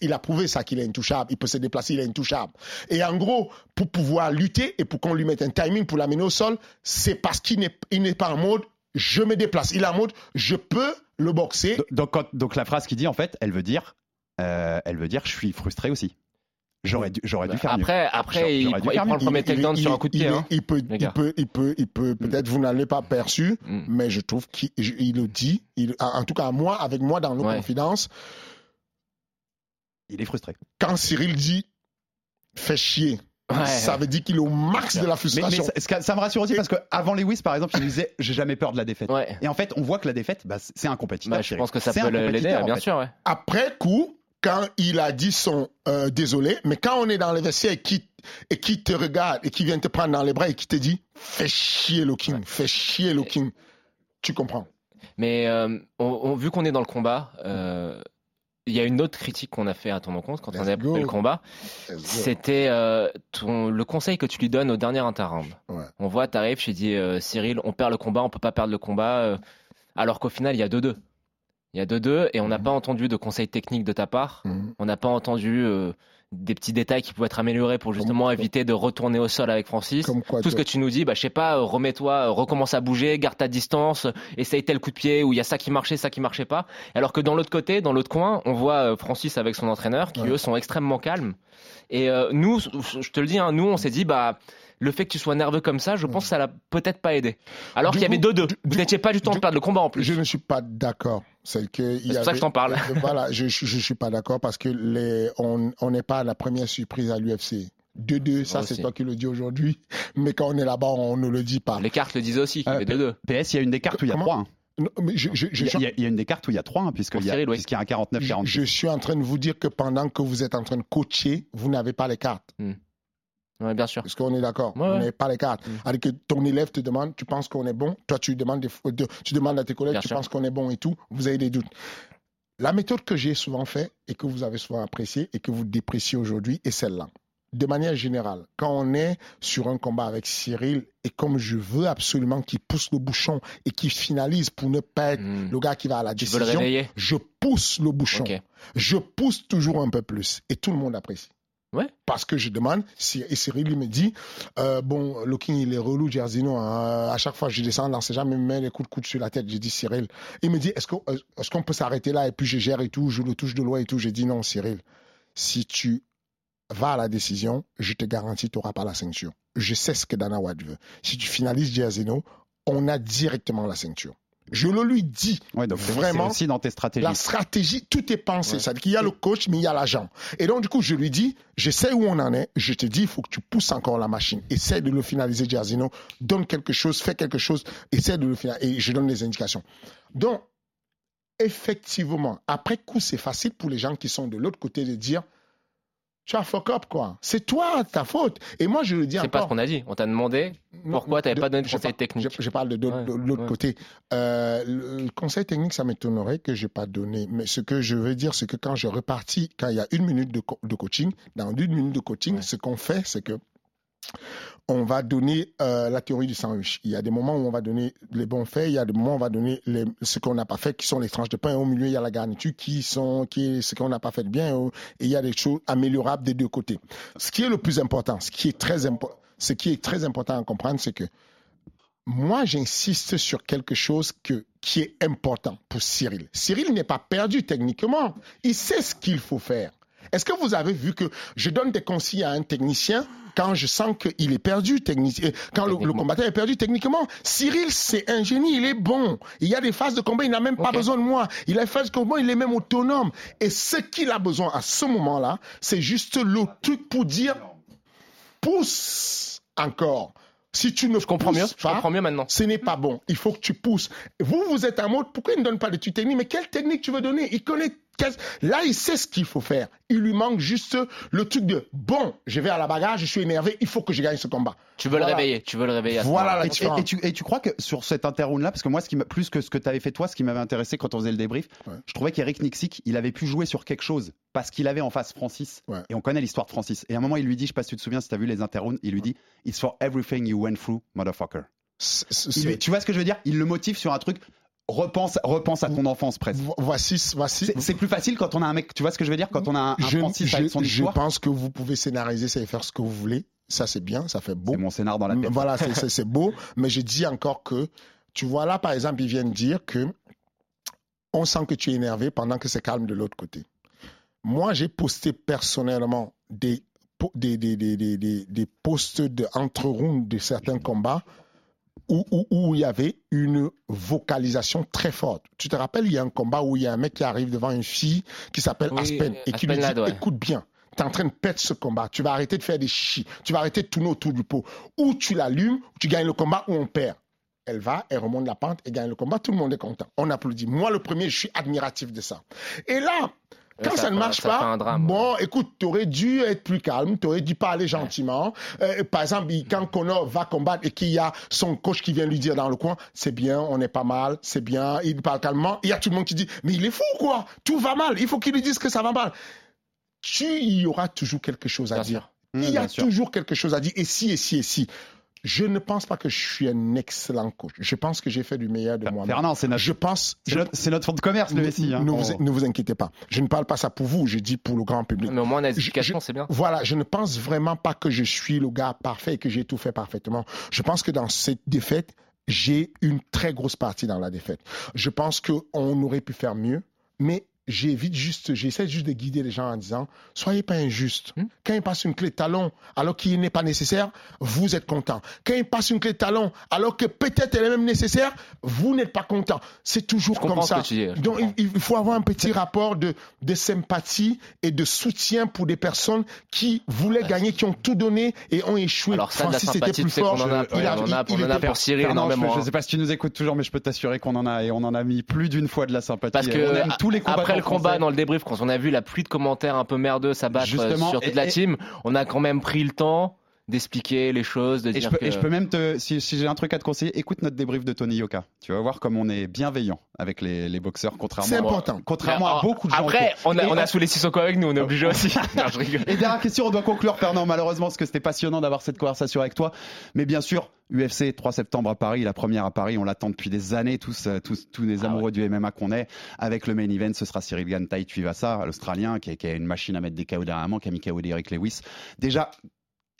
il a prouvé ça qu'il est intouchable. Il peut se déplacer, il est intouchable. Et en gros, pour pouvoir lutter et pour qu'on lui mette un timing pour l'amener au sol, c'est parce qu'il n'est il n'est pas en mode je me déplace. Il est en mode je peux le boxer. Donc, la phrase qu'il dit, en fait, elle veut dire, euh, elle veut dire, je suis frustré aussi. J'aurais dû, j'aurais dû faire mieux. Après, après il, prend- prend le premier takedown sur un coup de pied. il- hein. Il peut, il peut, il peut, il peut, peut-être vous n'en l'avez pas perçu, Mm. mais je trouve qu'il le dit. Il, en tout cas, moi, avec moi, dans nos Ouais. confidences, Il est frustré. quand Cyril dit fait chier, Ouais. ça veut dire qu'il est au max de la Mais, mais frustration. ça, me rassure aussi parce qu'avant Lewis, par exemple, il disait j'ai jamais peur de la défaite. Ouais. Et en fait, on voit que la défaite, bah, c'est un compétiteur. Bah, je pense que ça peut l'aider, bien fait. sûr. Ouais. Après coup, quand il a dit son euh, désolé, mais quand on est dans les vestiaires et qui et qui te regarde et qui vient te prendre dans les bras et qui te dit fais chier le king, fais chier le king, tu comprends. Mais euh, on- on- vu qu'on est dans le combat, euh, il y a une autre critique qu'on a fait à ton encontre quand Let's on a go. fait le combat. C'était euh, le conseil que tu lui donnes au dernier interround. Ouais. On voit, t'arrives, je t'ai dit euh, Cyril, on perd le combat, on peut pas perdre le combat, euh, alors qu'au final il y a 2-2. Il y a 2-2 et on n'a Mhm. pas entendu de conseils techniques de ta part. Mhm. On n'a pas entendu des petits détails qui pouvaient être améliorés pour justement Comme- éviter de retourner au sol avec Francis. Quoi, Tout ce que tu nous dis, bah, je sais pas, euh, remets-toi, euh, recommence à bouger, garde ta distance, euh, essaye tel coup de pied où il y a ça qui marchait, ça qui marchait pas. Alors que dans l'autre côté, dans l'autre coin, on voit Francis avec son entraîneur qui Ouais. eux sont extrêmement calmes. Et euh, nous, je te le dis, hein, nous on s'est dit, bah, le fait que tu sois nerveux comme ça, je pense que ça l'a peut-être pas aidé. Alors qu'il y avait coup, 2-2. du- Vous du- n'étiez pas du temps de perdre le combat en plus. Je ne suis pas d'accord. C'est que il y C'est pour ça que je t'en parle. Voilà, je, je suis pas d'accord parce que les, on n'est pas à la première surprise à l'UFC. 2-2, ça c'est toi qui le dis aujourd'hui, mais quand on est là-bas, on ne le dit pas. Les cartes le disaient aussi, qu'il y Euh, avait 2-2. PS, il y a une des cartes où il y a Comment 3. hein. Il y, a- une des cartes où il y a 3, hein, puisqu'il y, a- oui. y a un 49 je, 46 je suis en train de vous dire que pendant que vous êtes en train de coacher, vous n'avez pas les cartes. Ouais, bien sûr. Est-ce qu'on est d'accord? Ouais, On ouais. n'avez pas les cartes. Mm. Alors que ton élève te demande, tu penses qu'on est bon? Toi, tu demandes, des- de- tu demandes à tes collègues, Bien tu sûr. penses qu'on est bon et tout. Vous avez des doutes. La méthode que j'ai souvent fait et que vous avez souvent appréciée et que vous dépréciez aujourd'hui est celle-là. De manière générale, quand on est sur un combat avec Cyril et comme je veux absolument qu'il pousse le bouchon et qu'il finalise pour ne pas être Mm. le gars qui va à la décision, je pousse le bouchon. Je pousse toujours un peu plus et tout le monde apprécie. Parce que je demande, et Cyril lui me dit, euh, bon, Looking, il est relou, hein, à chaque fois je descends dans ses jambes, il me met les coups de coude sur la tête. J'ai dit, Cyril, il me dit, est-ce qu'on est qu'on peut s'arrêter là et puis je gère et tout, je le touche de loin et tout. J'ai dit, non, Cyril, si tu vas à la décision, je te garantis, tu n'auras pas la ceinture. Je sais ce que Dana White veut. Si tu finalises Jerzino, on a directement la ceinture. Je le lui dis. Ouais, donc c'est- Vraiment, aussi dans tes stratégies. La stratégie, tout est pensé. Ouais. C'est-à-dire qu'il y a le coach, mais il y a l'agent. Et donc, du coup, je lui dis, je sais où on en est. Je te dis, il faut que tu pousses encore la machine. Essaie de le finaliser, Giazino. Donne quelque chose, fais quelque chose. Essaie de le finaliser. Et je donne des indications. Donc, effectivement, après coup, c'est facile pour les gens qui sont de l'autre côté de dire, tu as fuck up, quoi. C'est toi, ta faute. Et moi, je le dis C'est pas ce qu'on a dit. On t'a demandé pourquoi t'avais de- pas donné de par- techniques. Je, je parle de, de- Ouais, de l'autre ouais. côté. Euh, le, le conseil technique, ça m'étonnerait que je n'ai pas donné. Mais ce que je veux dire, c'est que quand je repartis, quand il y a une minute de, co- de coaching, dans une minute de coaching, Ouais. ce qu'on fait, c'est que on va donner euh, la théorie du sandwich. Il y a des moments où on va donner les bons faits, il y a des moments où on va donner ce qu'on n'a pas fait, qui sont les tranches de pain. Au milieu, il y a la garniture, qui sont qui ce qu'on n'a pas fait de bien. Et il y a des choses améliorables des deux côtés. Ce qui est le plus important, ce qui est très important, à comprendre, c'est que moi, j'insiste sur quelque chose qui est important pour Cyril. Cyril n'est pas perdu techniquement. Il sait ce qu'il faut faire. Est-ce que vous avez vu que je donne des consignes à un technicien quand je sens qu'il est perdu technicien, quand le, combattant est perdu techniquement? Cyril, c'est un génie, il est bon. Il y a des phases de combat, il n'a même pas besoin de moi. Il a des phases de combat, il est même autonome. Et ce qu'il a besoin à ce moment-là, c'est juste le truc pour dire pousse encore. Si tu ne Je comprends mieux. Je pas, comprends mieux maintenant. ce n'est pas bon. Il faut que tu pousses. Vous, vous êtes en mode, pourquoi il ne donne pas de technique Mais quelle technique tu veux donner? Il connaît. Là, il sait ce qu'il faut faire. Il lui manque juste le truc de bon, je vais à la bagarre, je suis énervé, il faut que je gagne ce combat. Tu veux Voilà. le réveiller. Tu veux le réveiller. à ce Voilà moment-là. la Et, tu- différence. et tu, et tu crois que sur cet interround là, parce que moi, ce qui plus que ce que tu avais fait toi, ce qui m'avait intéressé quand on faisait le débrief, Ouais. je trouvais qu'Eric Nixik, il avait pu jouer sur quelque chose parce qu'il avait en face Francis. Ouais. Et on connaît l'histoire de Francis. Et à un moment, il lui dit, je sais pas si tu te souviens, si tu as vu les interrounds, il lui dit, It's for everything you went through, motherfucker. C'est- Il c'est- lui- tu vois ce que je veux dire? Il le motive sur un truc. Repense, repense à ton enfance presque. Voici, voici. C'est plus facile quand on a un mec. Tu vois ce que je veux dire quand on a un, je, Francis je, avec son je pense que vous pouvez scénariser faire ce que vous voulez. Ça, c'est bien, ça fait beau. C'est mon scénar dans la tête. Voilà, c'est- beau. Mais je dis encore que, tu vois là, par exemple, ils viennent dire que on sent que tu es énervé pendant que c'est calme de l'autre côté. Moi, j'ai posté personnellement des, des, des, des, des, posts de entre-rounds de certains combats où, où, où il y avait une vocalisation très forte. Tu te rappelles, il y a un combat où il y a un mec qui arrive devant une fille qui s'appelle Oui, Aspen et qui lui dit ouais. écoute bien, tu es en train de perdre ce combat, tu vas arrêter de faire des chichis, tu vas arrêter de tourner autour du pot. Ou tu l'allumes, ou tu gagnes le combat ou on perd. Elle va, elle remonte la pente et gagne le combat, tout le monde est content. On applaudit. Moi, le premier, je suis admiratif de ça. Et là, quand Ouais, ça, ça ne marche pas, drame. bon, écoute, tu aurais dû être plus calme, tu aurais dû parler gentiment. Euh, par exemple, quand Connor va combattre et qu'il y a son coach qui vient lui dire dans le coin, c'est bien, on est pas mal, c'est bien, il parle calmement. Il y a tout le monde qui dit, mais il est fou ou quoi Tout va mal, il faut qu'il lui dise que ça va mal. Tu, il y aura toujours quelque chose à Bien dire. sûr. Il Mmh, y a bien sûr. toujours quelque chose à dire. Et si, et si, et si. Je ne pense pas que je suis un excellent coach. Je pense que j'ai fait du meilleur de moi-même. Fernand, c'est notre, Je pense. c'est notre, c'est notre fond de commerce, le Messi. hein. ne, vous, ne vous inquiétez pas. Je ne parle pas ça pour vous, je dis pour le grand public. Mais au moins, on a Je- l'explication, je- c'est bien. Voilà, je ne pense vraiment pas que je suis le gars parfait et que j'ai tout fait parfaitement. Je pense que dans cette défaite, j'ai une très grosse partie dans la défaite. Je pense qu'on aurait pu faire mieux, mais j'évite juste, j'essaie juste de guider les gens en disant, soyez pas injustes. Hmm? Quand il passe une clé de talon alors qu'il n'est pas nécessaire, vous êtes content. Quand il passe une clé de talon alors que peut-être elle est même nécessaire, vous n'êtes pas content. C'est toujours Je comme ce ça. que tu dis, je Donc comprends. il, il faut avoir un petit rapport de, de sympathie et de soutien pour des personnes qui voulaient gagner, qui ont tout donné et ont échoué. Alors ça, de la Francis était sympathie, plus fort. qu'on en a, Il a- on en a, il- on en a était- pour Cyril je, énormément. je hein. sais pas si tu nous écoutes toujours, mais je peux t'assurer qu'on en a et on en a mis plus d'une fois de la sympathie. Parce on que aime tous les a- combattants après le combat, dans le débrief, quand on a vu la pluie de commentaires un peu merdeux s'abattre euh, sur toute et- la team, on a quand même pris le temps d'expliquer les choses, de Et je, dire peux, que... et je peux même te, si, si j'ai un truc à te conseiller, écoute notre débrief de Tony Yoka. Tu vas voir comme on est bienveillant avec les, les boxeurs, contrairement, C'est important. contrairement à beaucoup de gens. Après, on a, on a sous les Sissoko avec nous, on est obligé aussi. Non, je rigole. Et dernière question, on doit conclure, Fernand, malheureusement, parce que c'était passionnant d'avoir cette conversation avec toi. Mais bien sûr, UFC 3 septembre à Paris, la première à Paris, on l'attend depuis des années, tous, euh, tous, tous les Ah amoureux du MMA qu'on est. Avec le main event, ce sera Cyril Gann Tai Tuivasa, l'Australien, qui, a une machine à mettre des KO derrière qui a mis KO d'Eric Lewis. Déjà,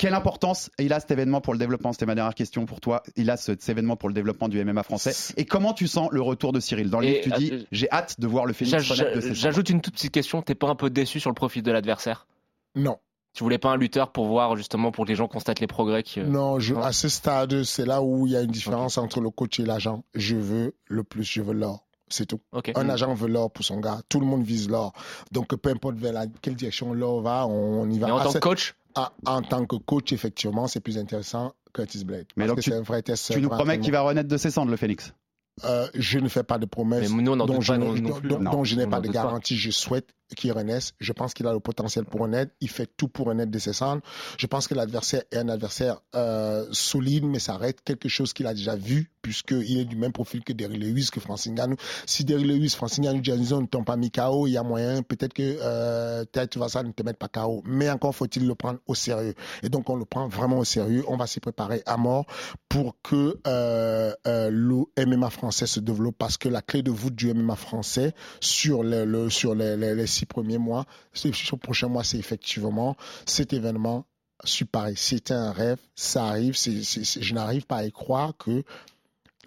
quelle importance il a cet événement pour le développement C'était ma dernière question pour toi. Il a ce- cet événement pour le développement du MMA français. Et comment tu sens le retour de Cyril? Dans le livre, tu dis euh, j'ai hâte de voir le Phoenix de. J'ajoute une toute petite question, t'es pas un peu déçu sur le profil de l'adversaire? Non. Tu voulais pas un lutteur pour voir justement pour que les gens constatent les progrès qui... euh, Non, je, à ce stade, c'est là où il y a une différence entre le coach et l'agent. Je veux le plus, je veux l'or. C'est tout. Un agent veut l'or pour son gars. Tout le monde vise l'or. Donc, peu importe vers la- quelle direction l'or va, on, on y va. Et en À tant que coach, Ah, en tant que coach, effectivement, c'est plus intéressant Curtis Blade. Mais Parce donc que tu- c'est un vrai test. Tu nous promets qu'il va renaître de ses cendres, le Phoenix? Euh, je ne fais pas de promesses Mais nous, on n'en dont, je n'ai pas de garantie. Je souhaite qu'il renaisse. Je pense qu'il a le potentiel pour renaître. Il fait tout pour renaître de ses cendres. Je pense que l'adversaire est un adversaire euh, solide, mais ça reste quelque chose qu'il a déjà vu, puisqu'il est du même profil que Derrick Lewis, que Francine Ngannou. Si Derrick Lewis, Francine Ngannou, Jason ne t'ont pas mis KO, il y a moyen peut-être que euh, peut-être tu vas ça ne te mettre pas KO. Mais encore faut-il le prendre au sérieux. Et donc on le prend vraiment au sérieux. On va s'y préparer à mort pour que euh, euh, le MMA français se développe parce que la clé de voûte du MMA français sur, le- sur les, les- les six premiers mois, sur le prochain mois, c'est effectivement cet événement super. C'était un rêve, ça arrive. je n'arrive pas à y croire que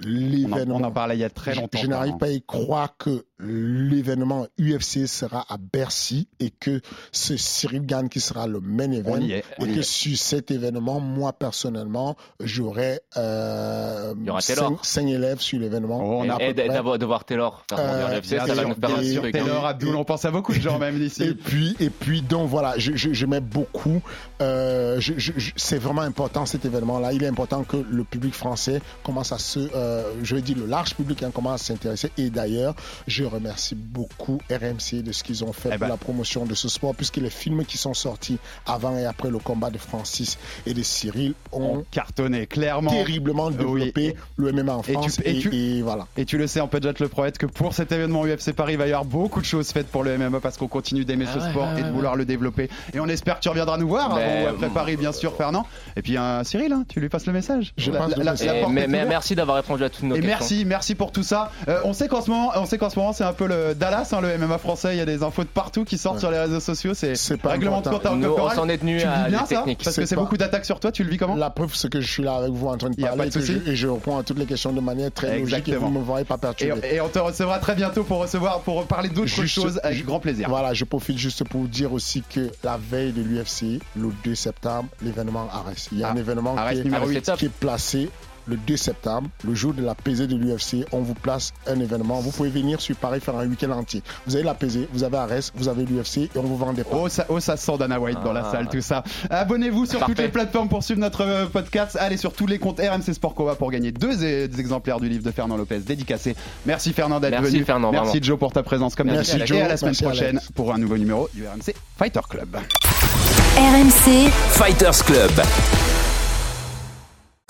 l'événement. on en parlait il y a très longtemps. Je, n'arrive pas à y croire que l'événement UFC sera à Bercy et que c'est Cyril Gann qui sera le main event. Est, et que est. sur cet événement, moi personnellement, j'aurai euh, Il y aura cinq, Taylor. cinq élèves sur l'événement. Oh, on et, et d'avoir- de voir Taylor faire Euh, bien ça va sûr, nous faire un et- truc. Taylor, hein. Abdul, on pense à beaucoup de gens même Et ici. puis, et puis, donc voilà, je, je, je mets beaucoup. euh, je- je- je- c'est vraiment important cet événement-là. Il est important que le public français commence à se, euh, je veux dire, le large public hein, commence à s'intéresser. Et d'ailleurs, je remercie beaucoup RMC de ce qu'ils ont fait Eh pour ben. la promotion de ce sport, puisque les films qui sont sortis avant et après le combat de Francis et de Cyril ont On cartonnait, clairement. terriblement développé le MMA en Et tu- France. et tu- et voilà. Et tu le sais, on peut déjà te le promettre que pour cet événement UFC Paris, il va y avoir beaucoup de choses faites pour le MMA parce qu'on continue d'aimer Ah ce ouais, sport ouais, et de ouais, vouloir le développer. Et on espère que tu reviendras nous voir ou après euh, Paris, bien sûr, Fernand. Et puis, euh, Cyril, hein, tu lui passes le message. Je La- passe le la- message. la Et- porte mais, est mais ouverte. merci d'avoir répondu répondu à toutes nos Et questions. merci, merci pour tout ça. Euh, on sait qu'en ce moment, on sait qu'en ce moment, c'est un peu le Dallas, hein, le MMA français. Il y a des infos de partout qui sortent sur les réseaux sociaux. C'est pas règlement de compte Nous, on s'en est tenu Tu à bien ça. Parce que C'est beaucoup d'attaques sur toi. Tu le vis comment La preuve, c'est que je suis là avec vous en train de parler pas de et, je, et je réponds à toutes les questions de manière très logique et Exactement. vous ne me voyez pas perturbé. Et, et on te recevra très bientôt pour recevoir, pour parler d'autres choses avec ju- grand plaisir. Voilà, je profite juste pour vous dire aussi que la veille de l'UFC, le 2 septembre, l'événement Arès. Il y a un Ah, événement Arès qui est, numéro c'est 8. top. qui est placé le 2 septembre, le jour de la pesée de l'UFC. On vous place un événement. Vous pouvez venir sur Paris faire un week-end entier. Vous avez la pesée, vous avez Arès, vous avez l'UFC et on vous vend des parts. Oh ça, oh, ça sent Dana White dans la Ah. salle, tout ça. Abonnez-vous sur toutes les plateformes pour suivre notre euh, podcast. Allez sur tous les comptes RMC Sport Cova pour gagner deux, exemplaires du livre de Fernand Lopez dédicacé. Merci Fernand d'être Merci, venu. Fernand, Merci vraiment. Joe pour ta présence comme Merci, d'habitude. Joe. Et à la semaine Merci, prochaine Alex. pour un nouveau numéro du RMC Fighter Club. RMC Fighters Club.